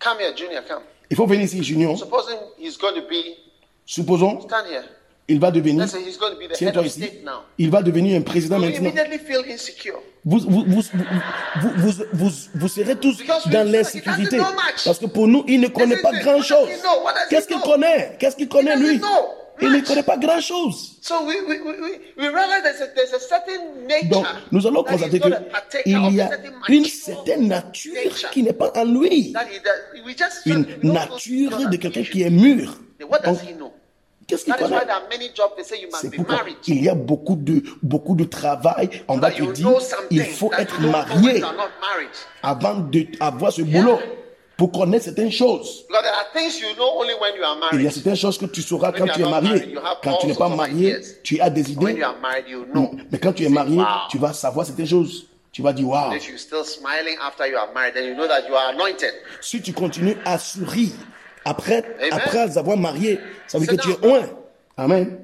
Come here, Junior, come. Il faut venir ici, Junior. Supposons, il va devenir, Let's say he's going to be the head tiens-toi of ici, state now. il va devenir un président maintenant. vous, vous, vous, vous, vous, vous, serez tous dans l'insécurité. Parce que pour nous, il ne connaît pas grand-chose. Qu'est-ce qu'il connaît? Qu'est-ce qu'il connaît, lui? Il ne connaît pas certain nature Donc, nous allons constater qu'il y a une certaine nature qui n'est pas en lui. Une nature de quelqu'un qui est mûr. What does Donc, he know? Qu'est-ce qu'il That is why connaît there are many jobs they say you must C'est be pourquoi married. il y a beaucoup de, beaucoup de travail. On va te dire, il faut être marié avant d'avoir ce boulot pour connaître certaines choses. Because there are things you know only when you are Il y a married. certaines choses que tu sauras quand you tu es marié. married, you have Quand tu n'es pas marié, tu as des idées. you are married, you know. Mais quand tu es marié, tu vas savoir certaines choses. Tu vas dire, waouh. Si tu continues à sourire après, Amen. après avoir marié, ça veut dire que tu es loin. Amen.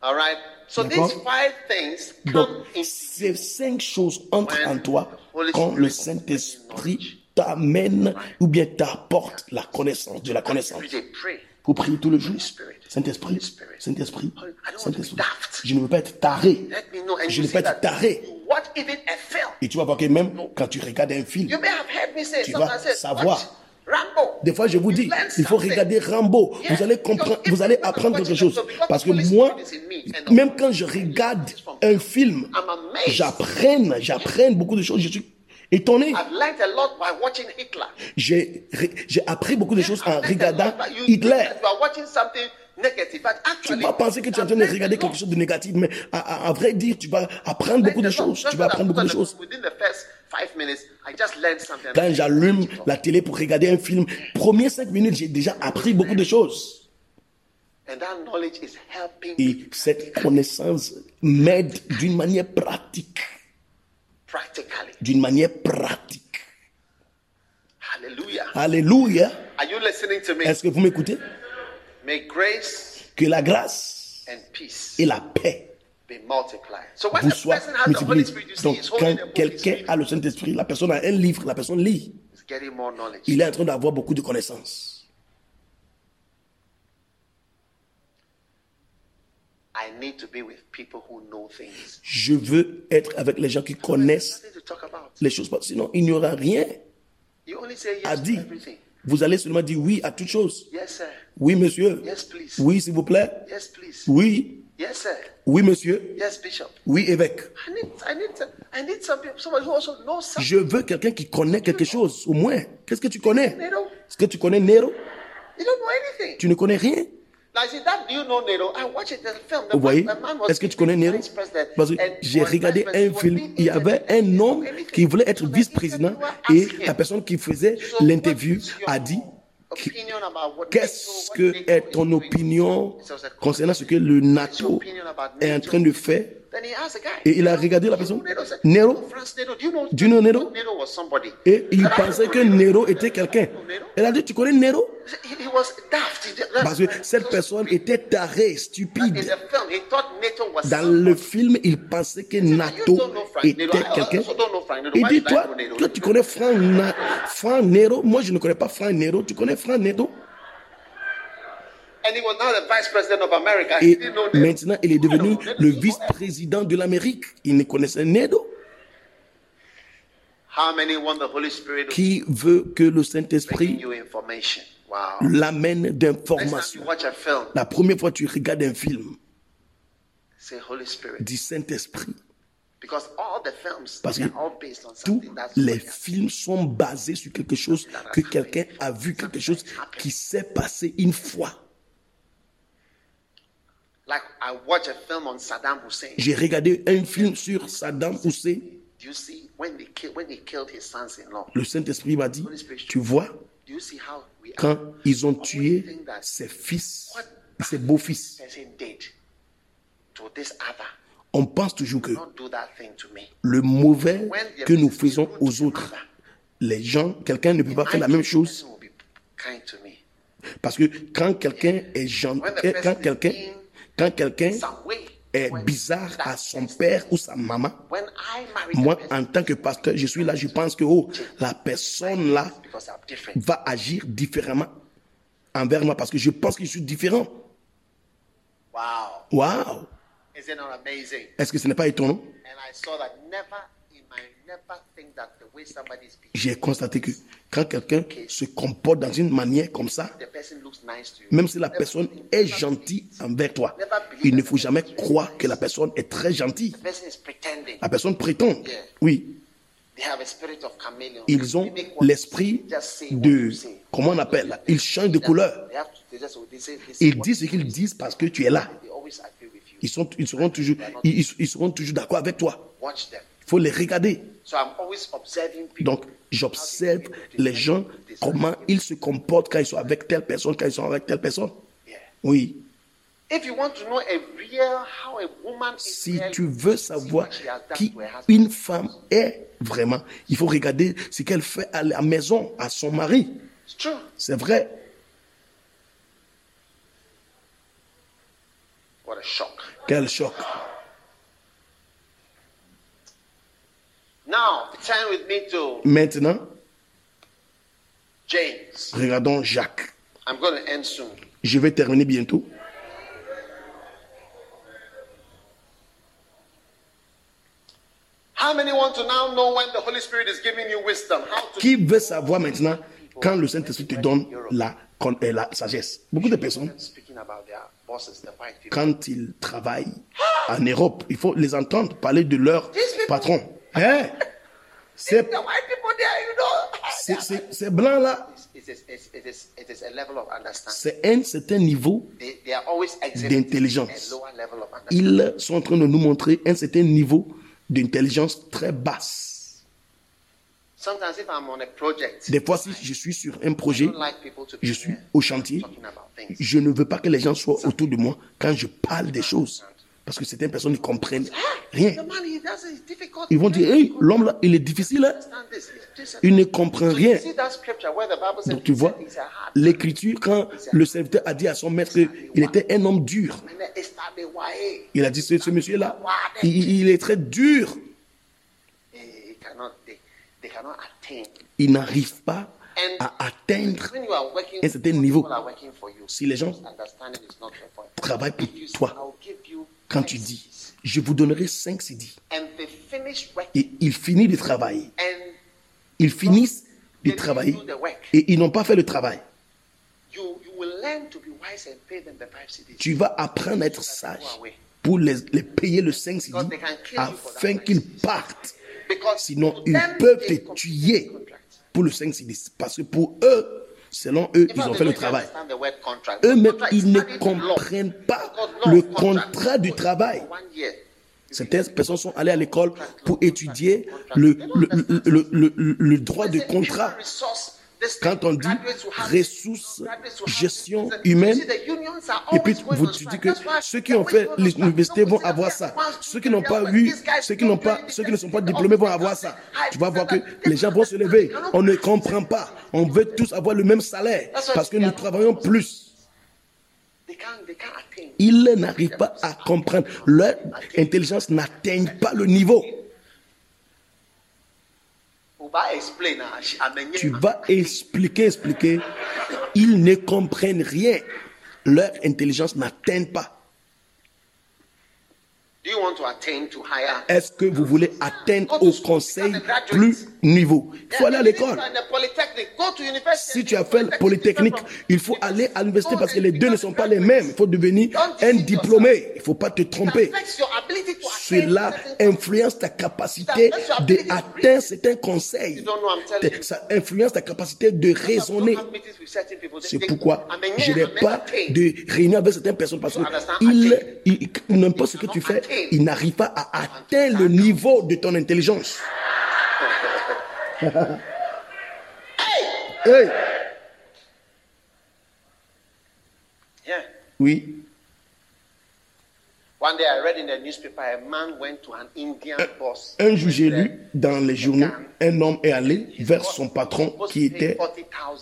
All right. So D'accord. these five things Donc, ces cinq choses entrent en toi quand le Saint-Esprit t'amène ou bien t'apporte la connaissance, de la connaissance. Pour prier tout le jour. Saint-Esprit. Saint-Esprit, Saint-Esprit. Je ne veux pas être taré. Je ne veux pas être taré. you watch even a film. Et tu vas voir que même quand tu regardes un film, You may have heard me say Tu vas savoir. Des fois, je vous dis, il faut regarder Rambo. Vous allez comprendre, vous allez apprendre quelque chose. Parce que moi, même quand je regarde un film, j'apprenne, j'apprenne beaucoup de choses. Je suis étonné. I've learned a lot by watching Hitler. J'ai appris beaucoup de choses en regardant Hitler. Tu vas penser que tu es en train de regarder quelque chose de négatif, mais à, à- à vrai dire, tu vas apprendre beaucoup de choses. Tu vas apprendre beaucoup de choses. Within the first five minutes, I just learned something. Quand j'allume la télé pour regarder un film, premières cinq minutes, j'ai déjà appris beaucoup de choses. And that knowledge is helping Et cette connaissance m'aide d'une manière pratique. D'une manière pratique. Alléluia. Est-ce que vous m'écoutez? Que la grâce et la paix vous you see, Donc, quand quelqu'un a le Saint-Esprit, la personne a un livre, la personne lit, il est en train d'avoir beaucoup de connaissances. I need to be with people who know things. Je veux être avec les gens qui connaissent les choses, sinon il n'y aura rien You only say à dire. Vous allez seulement dire oui à toute chose. Yes, sir. Oui, monsieur. Oui, s'il vous plaît. Oui. Yes, sir. Oui, monsieur. Yes, Bishop. Oui, évêque. I need, I need, I need some people, somebody who also knows something. Je veux quelqu'un qui connaît quelque chose, au moins. Qu'est-ce que tu connais? Est-ce que tu connais Nero? You don't know anything. Tu ne connais rien? Vous voyez? Est-ce que tu connais Nero? Parce que j'ai regardé un film, il y avait un homme qui voulait être vice-président et la personne qui faisait l'interview a dit Qu'est-ce que est ton opinion concernant ce que le NATO est en train de faire? Et il a regardé la personne. Nero. "Oh, France Nero. Et il pensait que Nero était quelqu'un. Elle a dit, tu connais Nero? Parce que cette personne était tarée, stupide. Dans le film, il pensait que NATO Frank était quelqu'un. Frank. Il dit, toi, toi, tu connais Franck, Franck Nero? Moi, je ne connais pas Franck Nero. Tu connais Franck Nero And he was now the vice president of America. He Et maintenant, il est devenu le vice-président de l'Amérique. Il ne connaissait Nero. How many want the Holy Spirit to Qui veut que le Saint-Esprit l'amène d'informations La première fois que tu regardes un film, dis Saint-Esprit. Parce que Tous les films sont basés sur quelque chose que quelqu'un a vu, quelque chose qui s'est passé une fois. Like I watch a film on Saddam Hussein. J'ai regardé un film sur Saddam Hussein. Do you see? When they kill when they killed his sons-in-law? Le Saint-Esprit m'a dit, tu vois, Do you see how we quand are ils ont tué ses fils, ses beaux-fils, on pense toujours que le mauvais que nous faisons aux autres, les gens, quelqu'un ne peut pas faire la même chose. parce que quand quelqu'un est gentil, the quand quelqu'un, quand quelqu'un est bizarre à son père ou sa maman, moi, en tant que pasteur, je suis là, je pense que oh, la personne là va agir différemment envers moi parce que je pense que je suis différent. Wow. Waouh! Is it not amazing? Est-ce que ce n'est pas étonnant? J'ai constaté que quand quelqu'un se comporte dans une manière comme ça, même si la personne est gentille envers toi, il ne faut jamais croire que la personne est très gentille. La personne prétend. Oui, ils ont l'esprit de, comment on appelle, ils changent de couleur. Ils disent ce qu'ils disent parce que tu es là. Ils, sont, ils seront toujours, ils seront toujours d'accord avec toi. Faut les regarder. So I'm always observing people. Donc, j'observe les gens, comment ils se comportent quand ils sont avec telle personne, quand ils sont avec telle personne. Oui. Si tu veux savoir qui une femme est vraiment, il faut regarder ce qu'elle fait à la maison, à son mari. C'est vrai. Quel choc. Now turn with me to Maintenant, James. regardons Jacques. I'm going to end soon. Je vais terminer bientôt. How many want to now know when the Holy Spirit is giving you wisdom? How to Qui veut savoir maintenant quand le Saint-Esprit te donne la, euh, la sagesse? Beaucoup de personnes, speaking about their bosses, the white people? quand ils travaillent en Europe, il faut les entendre parler de leur patron. Hein? C'est ces of understanding. c'est un certain niveau. They, they are always exhibiting D'intelligence. Ils sont en train de nous montrer un certain niveau d'intelligence très basse. Sometimes if I'm on a project, Des fois, si je suis sur un I projet, don't like people to be je suis au chantier, talking about things. je ne veux pas que les gens soient autour de moi quand je parle des choses. Parce que certaines personnes ne comprennent rien. It's difficult. Ils vont dire, hey, l'homme là, il est difficile, hein? Il ne comprend rien. Donc tu vois, l'écriture, quand le serviteur a dit à son maître qu'il était un homme dur, il a dit, ce, ce monsieur-là, il, il est très dur. Il n'arrive pas à atteindre un certain niveau. Si les gens travaillent pour toi, quand tu dis, je vous donnerai 5 CD, et il finit de travailler, ils finissent de travailler, et ils n'ont pas fait le travail. Tu vas apprendre à être sage pour les, les payer le 5 CD afin qu'ils partent. Sinon, ils peuvent te tuer pour le 5 CD. Parce que pour eux, selon eux, ils ont fait le travail. Eux-mêmes, ils ne comprennent pas le contrat du travail. Certaines personnes sont allées à l'école pour étudier le, le, le, le, le- le droit de contrat. Quand on dit ressources, gestion humaine, et puis vous tu dis que ceux qui ont fait l'université vont avoir ça. Ceux qui n'ont pas eu, ceux qui n'ont pas, ceux qui ne sont pas diplômés vont avoir ça. Tu vas voir que les gens vont se lever. On ne comprend pas. On veut tous avoir le même salaire parce que nous travaillons plus. Ils n'arrivent pas à comprendre. Leur intelligence n'atteint pas le niveau. Tu vas expliquer, expliquer. Ils ne comprennent rien. Leur intelligence n'atteint pas. Do you want to attain to higher? Est-ce que vous voulez atteindre au conseil plus niveau Il faut aller à l'école. Si tu as fait le polytechnique, il faut aller à l'université parce que les deux ne sont pas les mêmes. Il faut devenir un diplômé. Il ne faut pas te tromper. Cela influence ta capacité d'atteindre certains conseils. Ça influence ta capacité de raisonner. C'est pourquoi je n'ai pas de réunion avec certaines personnes parce qu'ils, ils- n'importe ce que tu fais, ils n'arrivent pas à atteindre le niveau de ton intelligence. hey yeah. Oui. One day I read in the newspaper a man went to an Indian boss. Un jour j'ai lu dans les journaux un homme est allé vers son patron qui était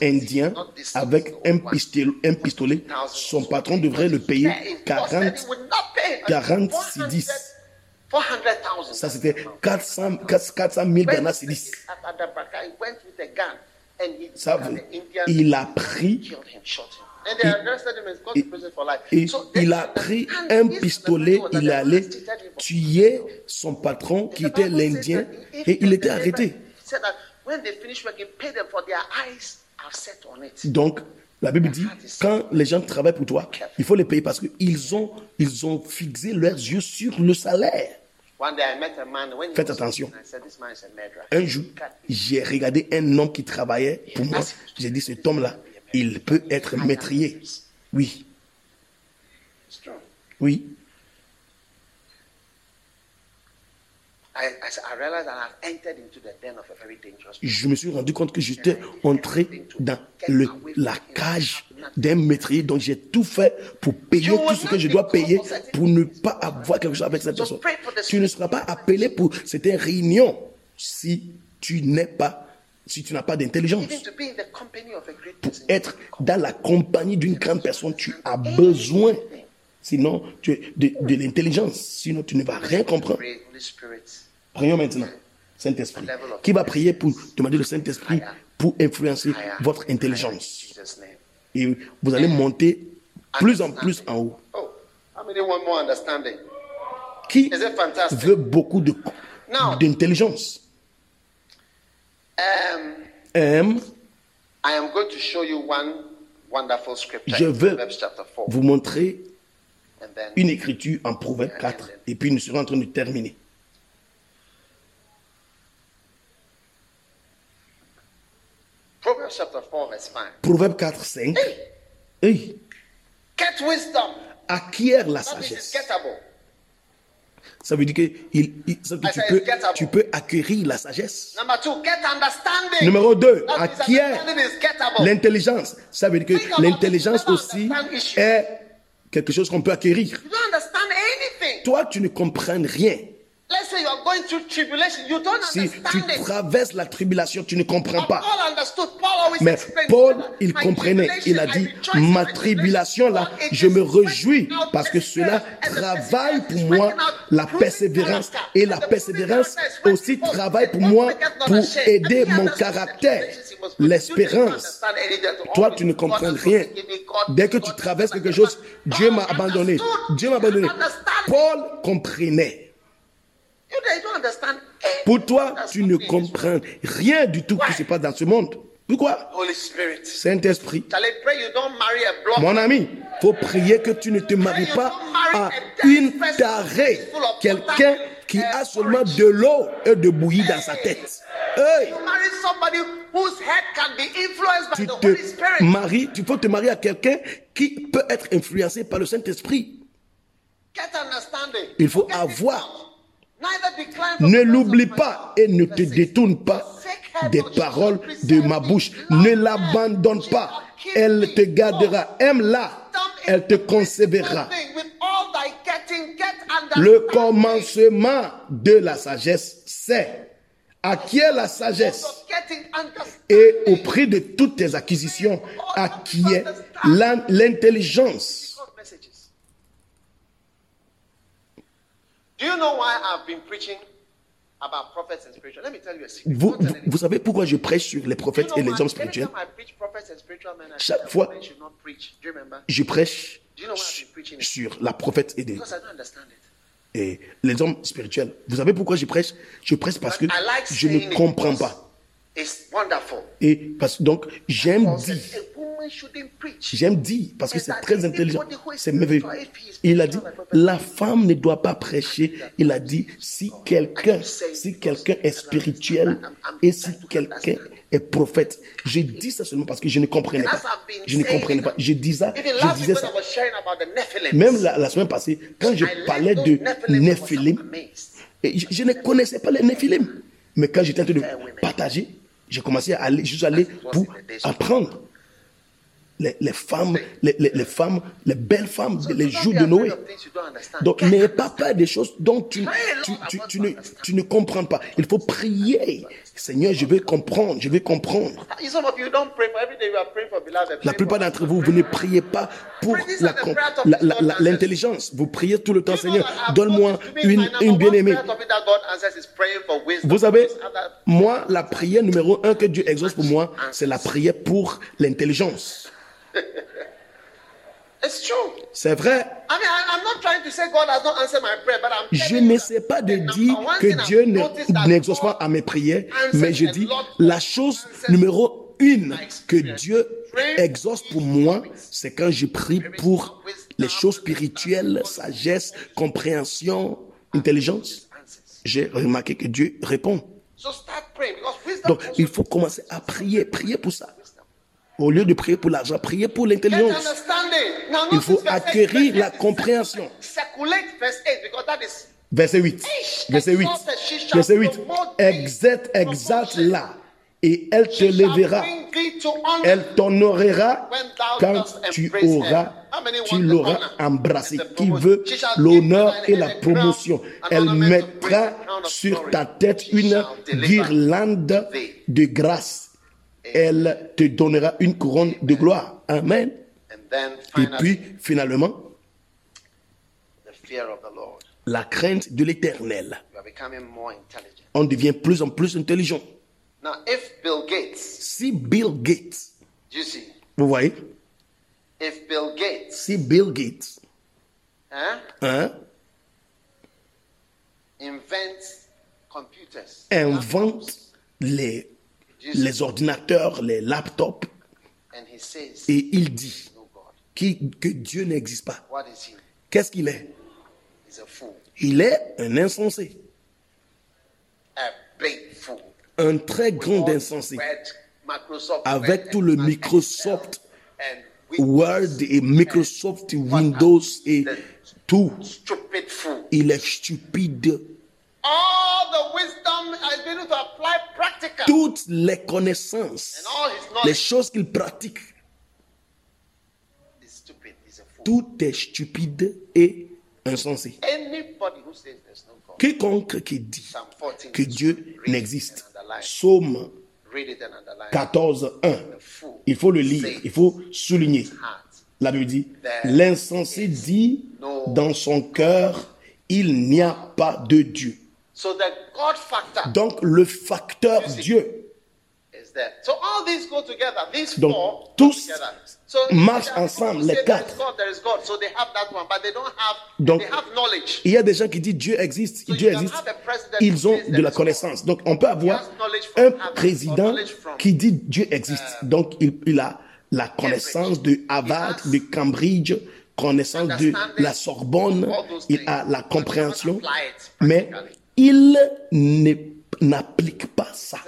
indien avec un pistolet. Un pistolet. Son patron devrait le payer 40, 46 10. Ça c'était 400, 400 000 Ghana cedis. Ça, veut- il a pris il a pris un pistolet, il est allé tuer son patron qui était l'Indien et il était arrêté. He said that when they finish working, pay them for their eyes are set on it. Donc, la Bible dit, quand les gens travaillent pour toi, il faut les payer parce qu'ils ont, ils ont fixé leurs yeux sur le salaire. One day I met a man when he Faites attention. I said, this man is a murderer. Un jour, j'ai regardé un homme qui travaillait pour moi. J'ai dit, cet homme-là, il peut être maîtrier. Oui, oui. I, I, said, I realized that I've entered into the den of a very dangerous person. Je me suis rendu compte que j'étais entré dans le, la cage d'un maîtrier. Donc, j'ai tout fait pour payer tout ce que je dois payer pour ne pas avoir quelque chose avec cette personne. Tu ne seras pas appelé pour cette réunion si tu n'es pas, si tu n'as pas d'intelligence. Pour person. être dans la compagnie d'une grande personne, tu as besoin, sinon, tu, de, de l'intelligence. Sinon, tu ne vas rien comprendre. Prions maintenant. Saint-Esprit. Qui va prier pour demander le Saint-Esprit pour influencer votre intelligence? Et vous allez monter plus en plus en haut. Qui veut beaucoup d'intelligence? Um, Aime, I am going to show you one wonderful scripture Je veux Proverbs chapter 4. vous montrer une écriture en Proverbe 4 et puis nous serons en train de terminer. Proverbs chapter 4, verse 5. Proverbe 4, 5. Hey, Get wisdom. acquiert la That sagesse. Ça veut dire que, il- il- ça veut dire que tu, peux, tu peux acquérir la sagesse. Number two. Numéro 2, That means acquiert l'intelligence. Ça veut dire que l'intelligence aussi est quelque chose qu'on peut acquérir. You. Toi, tu ne comprends rien. Si tu traverses la tribulation, tu ne comprends pas. Mais Paul, il "My comprenait. Il a dit, ma tribulation là, je me réjouis parce que cela travaille pour moi la persévérance. Et la persévérance aussi travaille pour moi pour aider mon caractère, l'espérance. Toi, tu ne comprends rien. Dès que tu traverses quelque chose. Dieu m'a abandonné. Dieu m'a abandonné. Paul comprenait. You don't- you don't understand anything Pour toi, tu ne comprends rien du tout qui se passe dans ce monde. Pourquoi. Saint-Esprit. Mon ami, faut prier que tu ne te maries pas à une tarée, quelqu'un qui a seulement de l'eau et de bouillie dans sa tête. Hey, tu te maries, tu faut te marier à quelqu'un qui peut être influencé par le Saint-Esprit. Il faut avoir. Ne l'oublie pas et ne te détourne pas des paroles de ma bouche. Ne l'abandonne pas. Elle te gardera. Aime-la. Elle te conservera. Le commencement de la sagesse, c'est acquiert la sagesse et au prix de toutes tes acquisitions, acquiert l'in- l'intelligence. God messages. Do you know why I've been preaching about prophets and spiritual? Let me tell you a secret. Vous, savez pourquoi je prêche sur les you prophètes know et les hommes spirituels? Anytime I preach prophets and spiritual men, I Chaque fois- men should not preach. Do you remember? Je prêche Do you know why I've been preaching it? sur la prophète et, des- Because I don't understand it. et les hommes spirituels. Vous savez pourquoi je prêche? Je prêche parce que But I like je ne comprends pas. Et parce, donc, j'aime dire. J'aime dire parce que c'est très intelligent. C'est merveilleux. Il a dit, la femme ne doit pas prêcher. Il a dit, si quelqu'un, si quelqu'un est spirituel et si quelqu'un est prophète. Je dis ça seulement parce que je ne comprenais pas. Je ne comprenais pas. Je dis ça, je disais ça. Nephilim, Même la, la semaine passée, quand je parlais de Nephilim, je, je ne connaissais pas les Néphilim. Mais quand j'étais en train de partager, j'ai commencé à aller, juste aller pour apprendre. Les, les femmes, les, les- les femmes, les belles femmes, les Don't jours de Noé. Donc, n'ayez pas peur des choses dont tu, tu, tu, tu ne, tu ne comprends pas. Il faut prier. Seigneur, je veux comprendre, je veux comprendre. Some of you don't pray for every day. You are praying for beloved. La plupart d'entre vous, vous ne priez pas pour l'intelligence. Vous priez tout le temps, Seigneur, donne-moi une, une bien-aimée. Vous savez, moi, la prière numéro un que Dieu exauce pour moi, c'est la prière pour l'intelligence. It's true. C'est vrai. I mean, I, I'm not trying to say God has not answered my prayer, but I'm Je n'essaie that pas de dire que Dieu n'exauce pas à mes prières, mais je dis la chose numéro une que. Dieu exauce pour moi, c'est quand je prie pour les choses spirituelles, sagesse, compréhension, intelligence. J'ai remarqué que Dieu répond. Donc, il faut commencer à prier, prier pour ça. Au lieu de prier pour l'argent, prier pour l'intelligence. Il faut acquérir la compréhension. Circulate verse 8 because that is Verset 8. Verset 8. Verset 8. Exact, exact là. Et elle te lèvera. Elle t'honorera quand tu auras, tu l'auras embrassé. Qui veut l'honneur et la promotion. Elle mettra sur ta tête une guirlande de grâce. Elle te donnera une couronne de gloire. Amen. Et puis, finalement, la crainte de l'éternel. On devient plus en plus intelligent. Now, if Bill Gates, Si Bill Gates, do you see? vous voyez, If Bill Gates, si Bill Gates, hein, invente les, les ordinateurs, les laptops, et il dit que Dieu n'existe pas. Qu'est-ce qu'il est? Il est un insensé, un très grand insensé, avec tout le Microsoft Word et Microsoft Windows et tout. Il est stupide. Toutes les connaissances, And all his les choses qu'il pratique, tout est stupide et insensé. Anybody who says there's no God, Quiconque qui dit Psalm 14, que Dieu 1, read it n'existe, underline. 14, 1, il faut le lire, il faut souligner. La Bible dit, l'insensé dit dans son cœur, il n'y a pas de Dieu. So the God factor Donc le facteur Dieu Donc, tous marchent ensemble, les quatre. Donc. Il y a des gens qui disent Dieu existe, Dieu existe. Ils ont de la connaissance. Donc on peut avoir un président qui dit Dieu existe. Donc il, il a la connaissance de Harvard, de Cambridge, connaissance de la Sorbonne, il a la compréhension, mais. Il n'applique pas ça.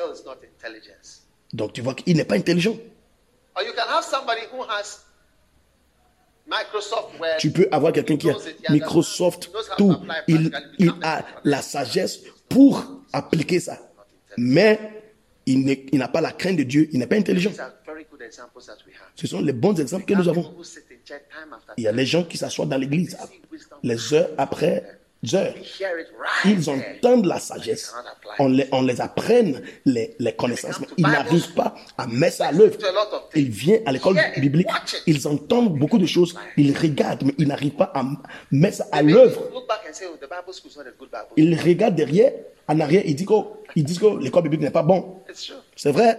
Donc tu vois qu'il n'est pas intelligent. Or you can have somebody who has Microsoft Word. Tu peux avoir quelqu'un qui a Microsoft, tout. Il, il a la sagesse pour appliquer ça. Mais il n'a pas la crainte de Dieu, il n'est pas intelligent. These are very good examples that we have. Ce sont les bons exemples que nous avons. Il y a les gens qui s'assoient dans l'église les heures après Ils entendent la sagesse. On les, on les apprenne les, les connaissances, mais ils n'arrivent pas à mettre ça à l'œuvre. Ils viennent à l'école biblique, ils entendent beaucoup de choses, ils regardent, mais ils n'arrivent pas à mettre ça à l'œuvre. oh. Ils regardent derrière, en arrière, ils disent que, ils disent que l'école biblique n'est pas bon. It's true. C'est vrai,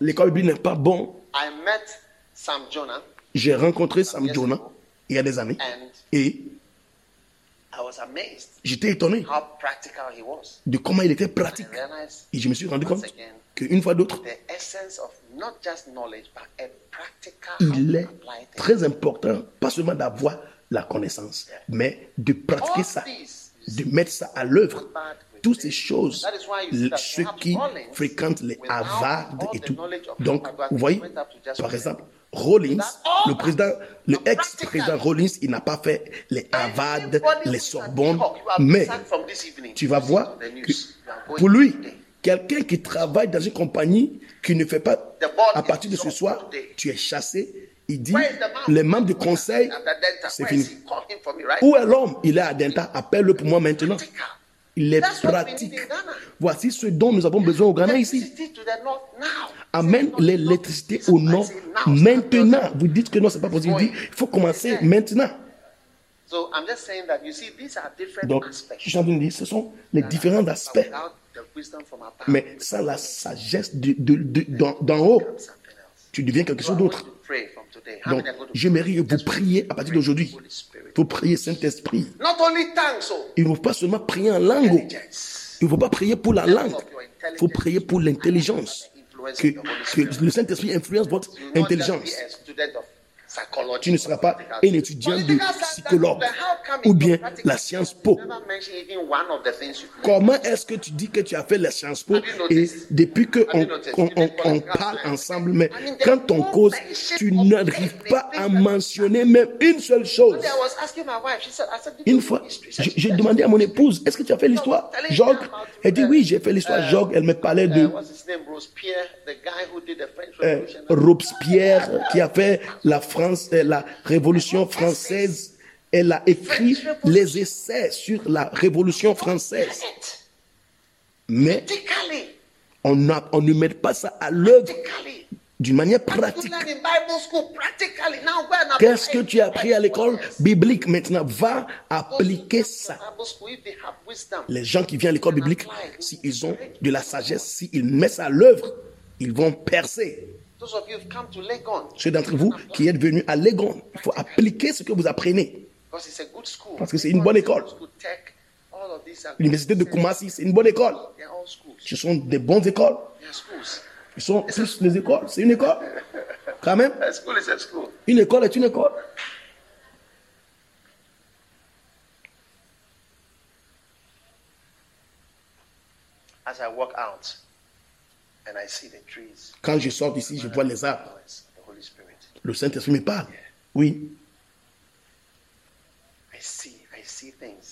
l'école biblique n'est pas bon. J'ai rencontré Sam Jonah il y a des années. Et j'étais étonné how practical he was. de comment il était pratique. Et je me suis rendu compte qu'une fois d'autre, the essence of not just knowledge but a practical il est très important, pas seulement d'avoir la connaissance, mais de pratiquer ça, de mettre ça à l'œuvre. Toutes ces choses, ceux qui fréquentent les Harvard et tout. Donc, vous voyez, par exemple, Rollins, le président, le ex-président. Rollins, il n'a pas fait les Harvard, les Sorbonne, mais tu vas voir que pour lui, quelqu'un qui travaille dans une compagnie qui ne fait pas à partir de ce soir, tu es chassé. Il dit, les membres du conseil, c'est fini. Où est l'homme? Il est à Denta, appelle-le pour moi maintenant. Il we pratique. Voici ce dont nous avons besoin au Ghana ici. Amène l'électricité au nord maintenant. Vous dites que non, c'est pas possible. Il faut commencer maintenant. So I'm just saying that you see these are different Donc, je suis en train de dire, ce sont les différents aspects. Mais sans la sagesse de- de- de- d'en d'en haut. Tu deviens quelque chose d'autre. Donc, j'aimerais que vous priez à partir d'aujourd'hui. Faut prier Saint-Esprit. Not only tongues, oh, Il ne faut pas seulement prier en langue. intelligence. Il ne faut pas prier pour la langue. Il faut prier pour l'intelligence. Que, que le Saint-Esprit influence votre intelligence. Tu ne seras pas un étudiant de psychologue ou bien la science po. Never mention even one of the things you Comment est-ce que tu dis que tu as fait les Sciences Po et depuis que on, on- on- parle ensemble, mais quand on cause, tu n'arrives pas à mentionner même une seule chose. Une fois, j'ai demandé à mon épouse, est-ce que tu as fait l'histoire? Jogues Elle dit oui, j'ai fait l'histoire Jogues. Elle me parlait Uh, de euh. Robespierre qui a fait la France, la Révolution française. Elle a écrit les essais sur la Révolution française. Mais on, ne met pas ça à l'œuvre d'une manière pratique. Qu'est-ce que tu as appris à l'école biblique? Maintenant Va appliquer ça. Les gens qui viennent à l'école biblique, s'ils ont de la sagesse, s'ils mettent ça à l'œuvre, ils vont percer. Ceux d'entre vous qui êtes venus à Legon, il faut appliquer ce que vous apprenez. Parce que c'est une bonne école. L'université de Kumasi, c'est une bonne école. Ce sont des bonnes écoles. Ils sont plus les écoles. C'est une école. Quand même, une école est une école. As I walk out and I see the trees, Quand je sors d'ici, je vois les arbres. Le Saint-Esprit me parle. Oui,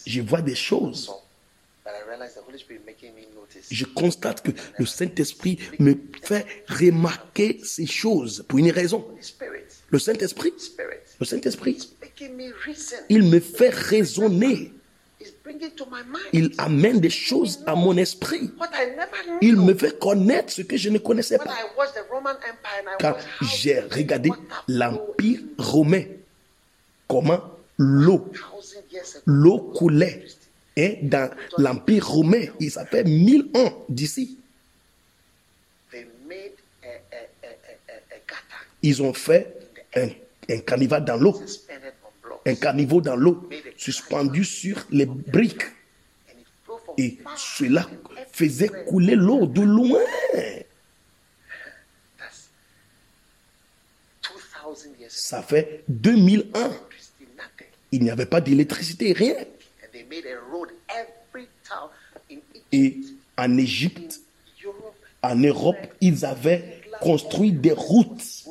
je vois des choses. Je constate que le Saint-Esprit me fait remarquer ces choses pour une raison. Le Saint-Esprit, le Saint-Esprit, il me fait raisonner. Il amène des choses à mon esprit. Il me fait connaître ce que je ne connaissais pas. I watched the Roman Empire and I Quand j'ai regardé l'Empire romain, comment l'eau, l'eau coulait hein, dans l'Empire romain. Il s'appelle mille ans d'ici. Ils ont fait un, un carnival dans l'eau. Un caniveau dans l'eau, suspendu sur les briques. Et cela faisait couler l'eau de loin. That's 2,000 years ago. Ça fait 2000 ans. Il n'y avait pas d'électricité, rien. Et en Égypte, en Europe, ils avaient construit des routes.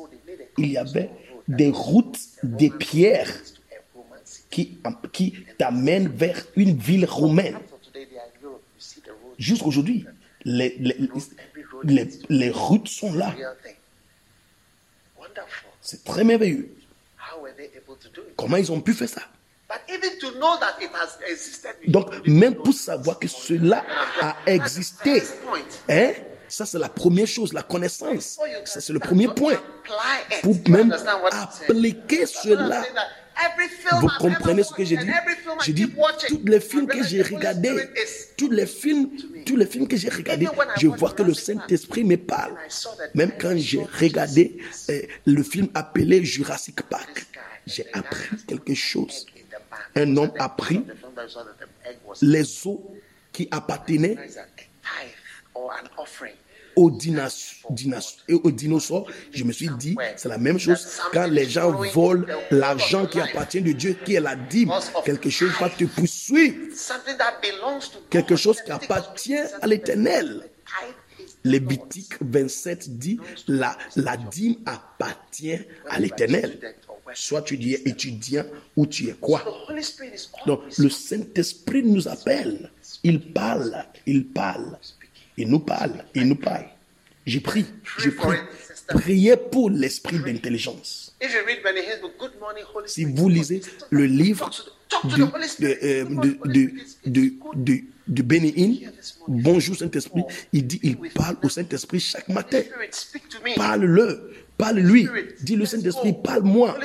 Il y avait des routes de pierre to a Roman city. Qui, t'amènent vers une ville romaine. Jusqu'aujourd'hui, les, les, les, les routes sont là. C'est très merveilleux. Comment ils ont pu faire ça? Donc, même pour savoir que cela a existé, hein, ça c'est la première chose, la connaissance. Ça c'est le premier point. Pour même appliquer cela. Vous comprenez ce que j'ai dit? J'ai dit, tous les films que j'ai regardés, tous les films, tous les films que j'ai regardés, je vois que le Saint-Esprit me parle. Même quand j'ai regardé euh, le film appelé Jurassic Park, j'ai appris quelque chose. Un homme a pris les os qui appartenaient is a tithe or an offering. aux, dinas- dinas- et aux dinosaures, je me suis dit, c'est la même chose quand les gens volent l'argent qui appartient de Dieu, qui est la dîme. Quelque chose va te poursuivre, Something that belongs to quelque chose qui appartient à l'éternel. Lévitique 27 dit, la, la dîme appartient à l'éternel. Soit tu es étudiant ou tu es quoi? Donc le Saint-Esprit nous appelle. Il parle, il parle. Il nous parle, il nous parle. J'ai pris, j'ai pris. Priez pour l'esprit d'intelligence. Si vous lisez le livre de, de, Bonjour Saint-Esprit, il dit, il parle au Saint-Esprit chaque matin. Spirit, parle-lui. Dis le Saint-Esprit, parle-moi.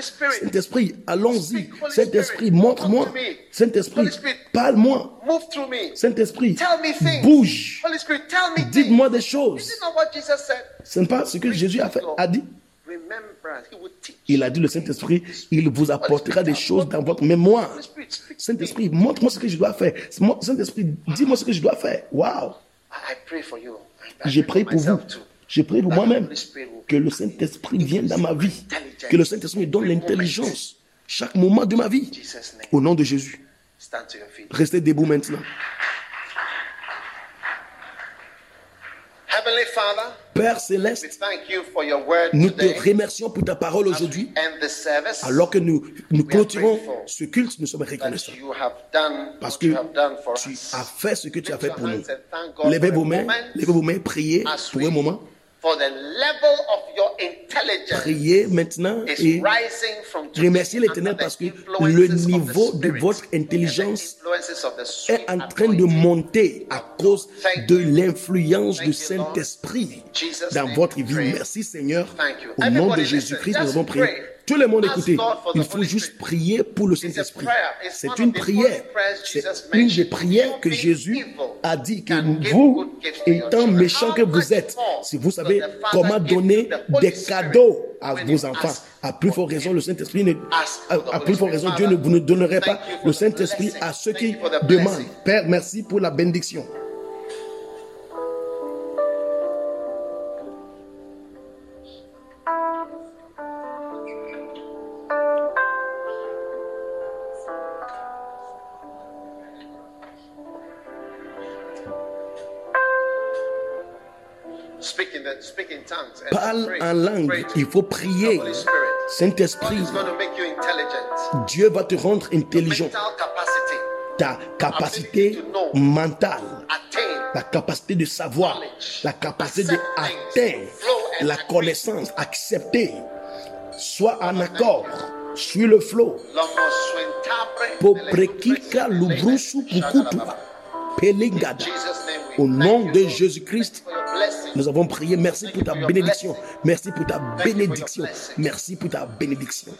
Saint-Esprit, allons-y. Saint-Esprit, montre-moi. Saint-Esprit, parle-moi. Saint-Esprit, bouge. Dites-moi des choses. Ce n'est pas ce que Jésus a, fait, a dit. Il a dit, le Saint-Esprit, il vous apportera des choses dans votre mémoire. Saint-Esprit, montre-moi ce que je dois faire. Saint-Esprit, dis-moi ce que je dois faire. Pray prié for pour vous. J'ai prié pour moi-même. Que le Saint-Esprit vienne dans ma vie. Que le Saint-Esprit me donne l'intelligence chaque moment de ma vie. Au nom de Jésus. Restez debout maintenant. Père Céleste, nous te remercions pour ta parole aujourd'hui. Alors que nous, nous clôturons ce culte, nous sommes reconnaissants. Parce que tu as fait ce que tu as fait pour nous. Levez vos mains, levez vos mains, priez pour un moment. For the level of your intelligence Priez maintenant et remerciez l'Éternel parce que le niveau de votre intelligence est en train de monter à cause de l'influence du. Saint-Esprit dans votre vie. Merci Seigneur. Au nom de Jésus-Christ, nous avons prié. Tout le monde écoutez. Il faut juste prier pour le Saint-Esprit. C'est une prière. C'est une des prières que Jésus a dit que vous, étant méchants que vous êtes, si vous savez comment donner des cadeaux à vos enfants, à plus for forte raison, le Saint-Esprit ne, à, plus forte raison, Dieu ne vous ne donnerait pas le Saint-Esprit à ceux qui demandent. Père, merci pour la bénédiction. Parle en langue. Il faut prier. Saint-Esprit, is going to make you intelligent. Dieu va te rendre intelligent. Ta capacité mentale, la capacité de savoir, la capacité d'atteindre. la connaissance, accepter, soit en accord, sur le flot. Poprekika lubrusu pukutu. Au nom de. Jésus-Christ, nous avons prié. Merci pour ta bénédiction. Merci pour ta bénédiction. Merci pour ta bénédiction.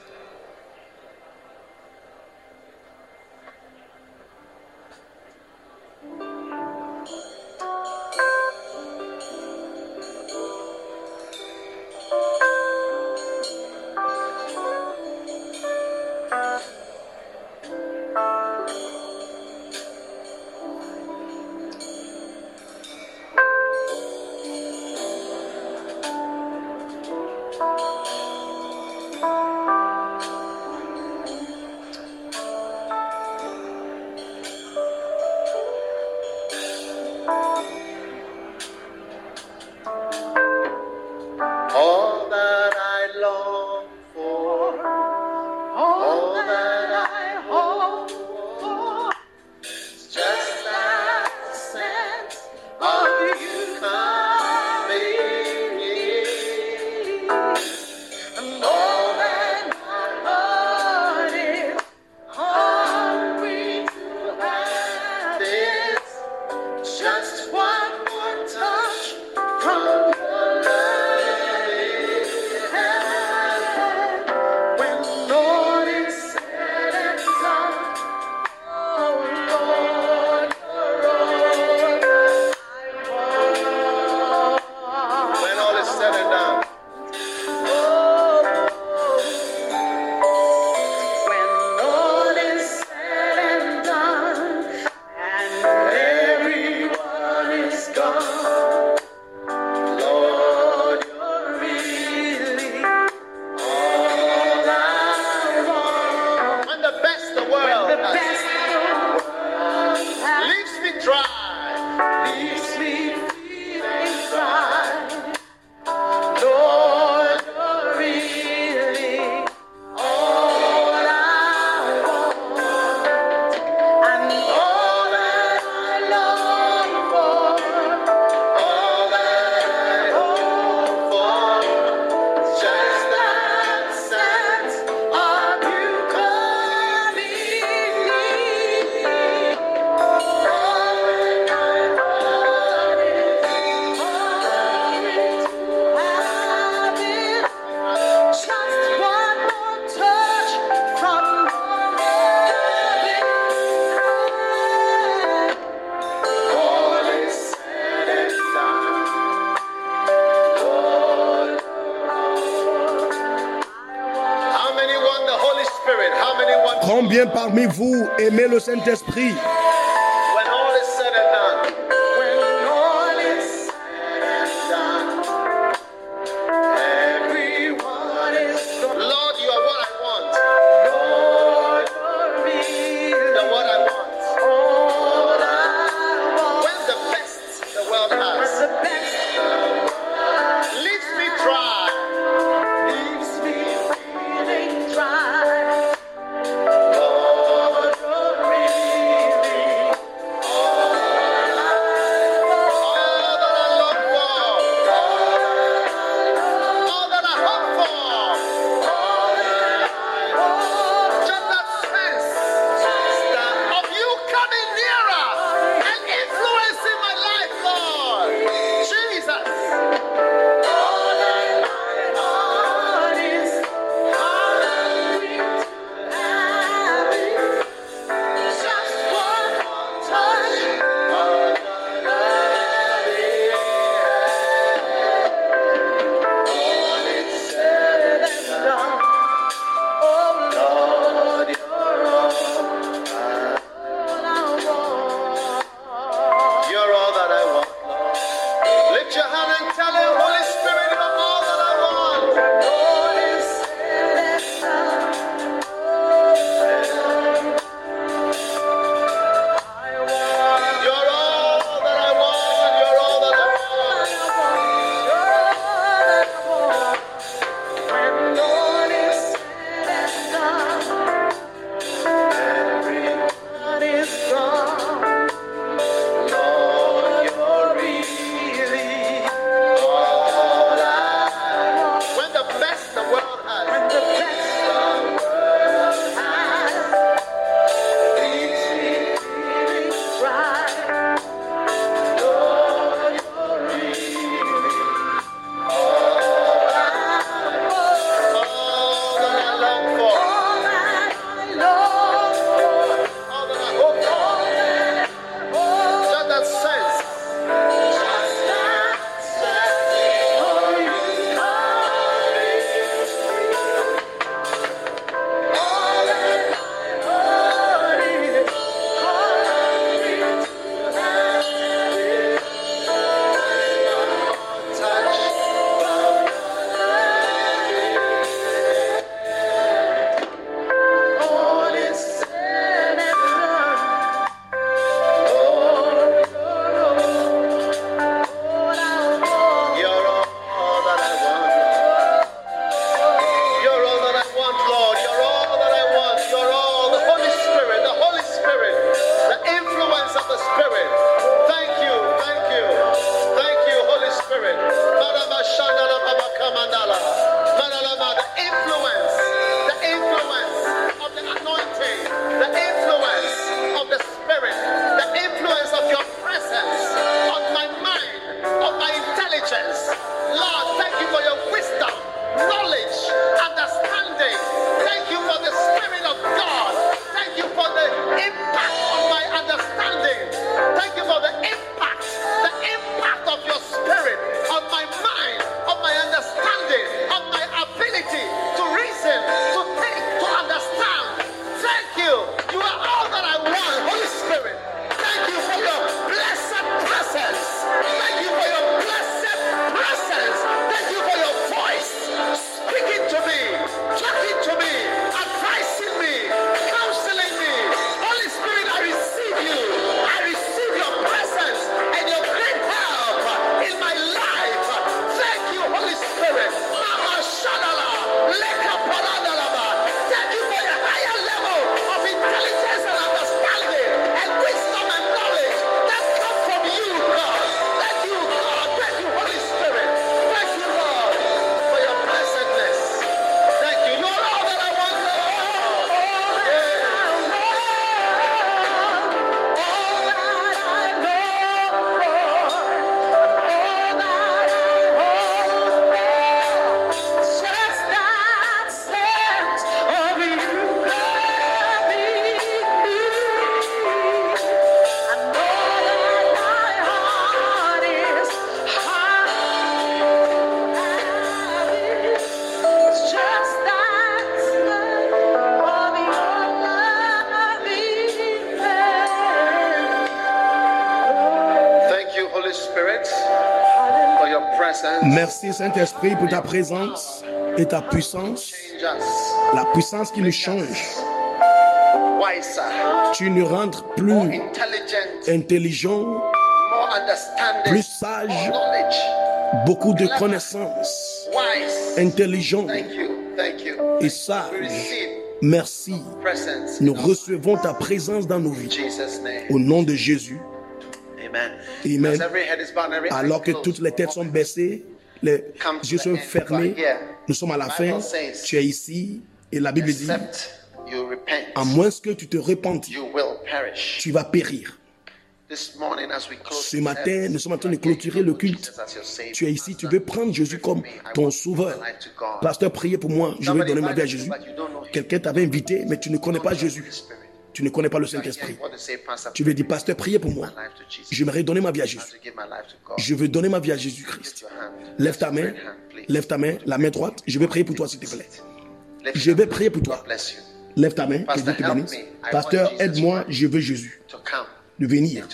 Parmi vous aimez le Saint-Esprit Merci Saint-Esprit pour ta présence et ta puissance, la puissance qui nous change. Tu nous rends more plus intelligent, intelligents, plus sages, beaucoup de connaissances, intelligents Thank you. Thank you. et sages. Merci. Nous recevons ta présence dans nos vies. Au nom de Jésus. Amen. Amen. Alors que toutes les têtes sont baissées, les yeux sont fermés, nous sommes à la fin. Tu es ici et la Bible dit, à moins que tu te perish. tu vas périr. Ce matin, nous sommes en train de clôturer le culte. Tu es ici, tu veux prendre Jésus comme ton sauveur. Pasteur, priez pour moi, je veux donner ma vie à Jésus. Quelqu'un t'avait invité, mais tu ne connais pas Jésus. Tu ne connais pas le Saint-Esprit. Tu veux dire, pasteur, priez pour moi. J'aimerais donner ma vie à Jésus. Je veux donner ma vie à Jésus-Christ. Lève ta main, lève ta main, la main droite. Je vais prier pour toi, s'il te plaît. Je vais prier pour toi. Lève ta main, que Dieu te bénisse. Pasteur, aide-moi, je veux Jésus de venir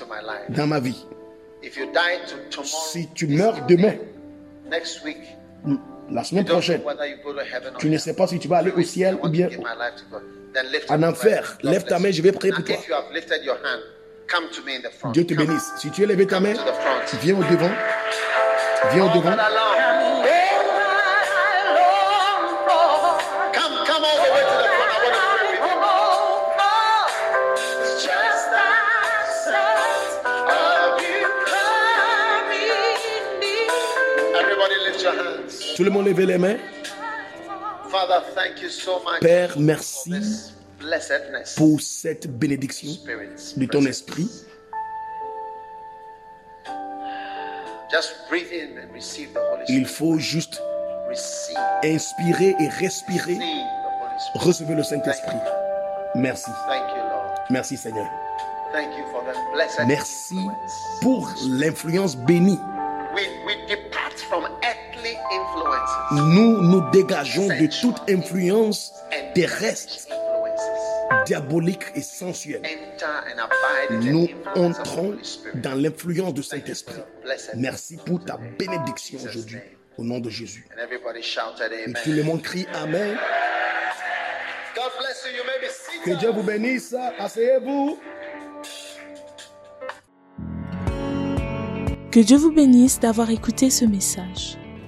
dans ma vie. Si tu meurs demain, la semaine prochaine, tu ne sais pas si tu vas aller au ciel ou bien en enfer. Lève ta main, je vais prier pour toi. Dieu te bénisse. Si tu as levé ta main, viens au devant. Viens au devant. Come, come all Tout le monde lève les mains. Father, thank you so much Père, merci pour cette bénédiction de ton esprit. Just breathe in and receive the Holy Il Spirit. faut juste Receive, inspirer et respirer. receive the Holy Spirit. Recevez le Saint-Esprit. Merci. Thank you, Lord. Merci Seigneur. Thank you for the blessed Merci pour l'influence bénie. Nous nous dégageons de toute influence and terrestre, diabolique et sensuelle. Nous entrons dans l'influence du Saint-Esprit. Merci pour ta bénédiction aujourd'hui. Au nom de Jésus. And everybody shouted Et tout le monde crie Amen. God bless you. You may be Que. Dieu vous bénisse. Asseyez-vous. Que Dieu vous bénisse d'avoir écouté ce message.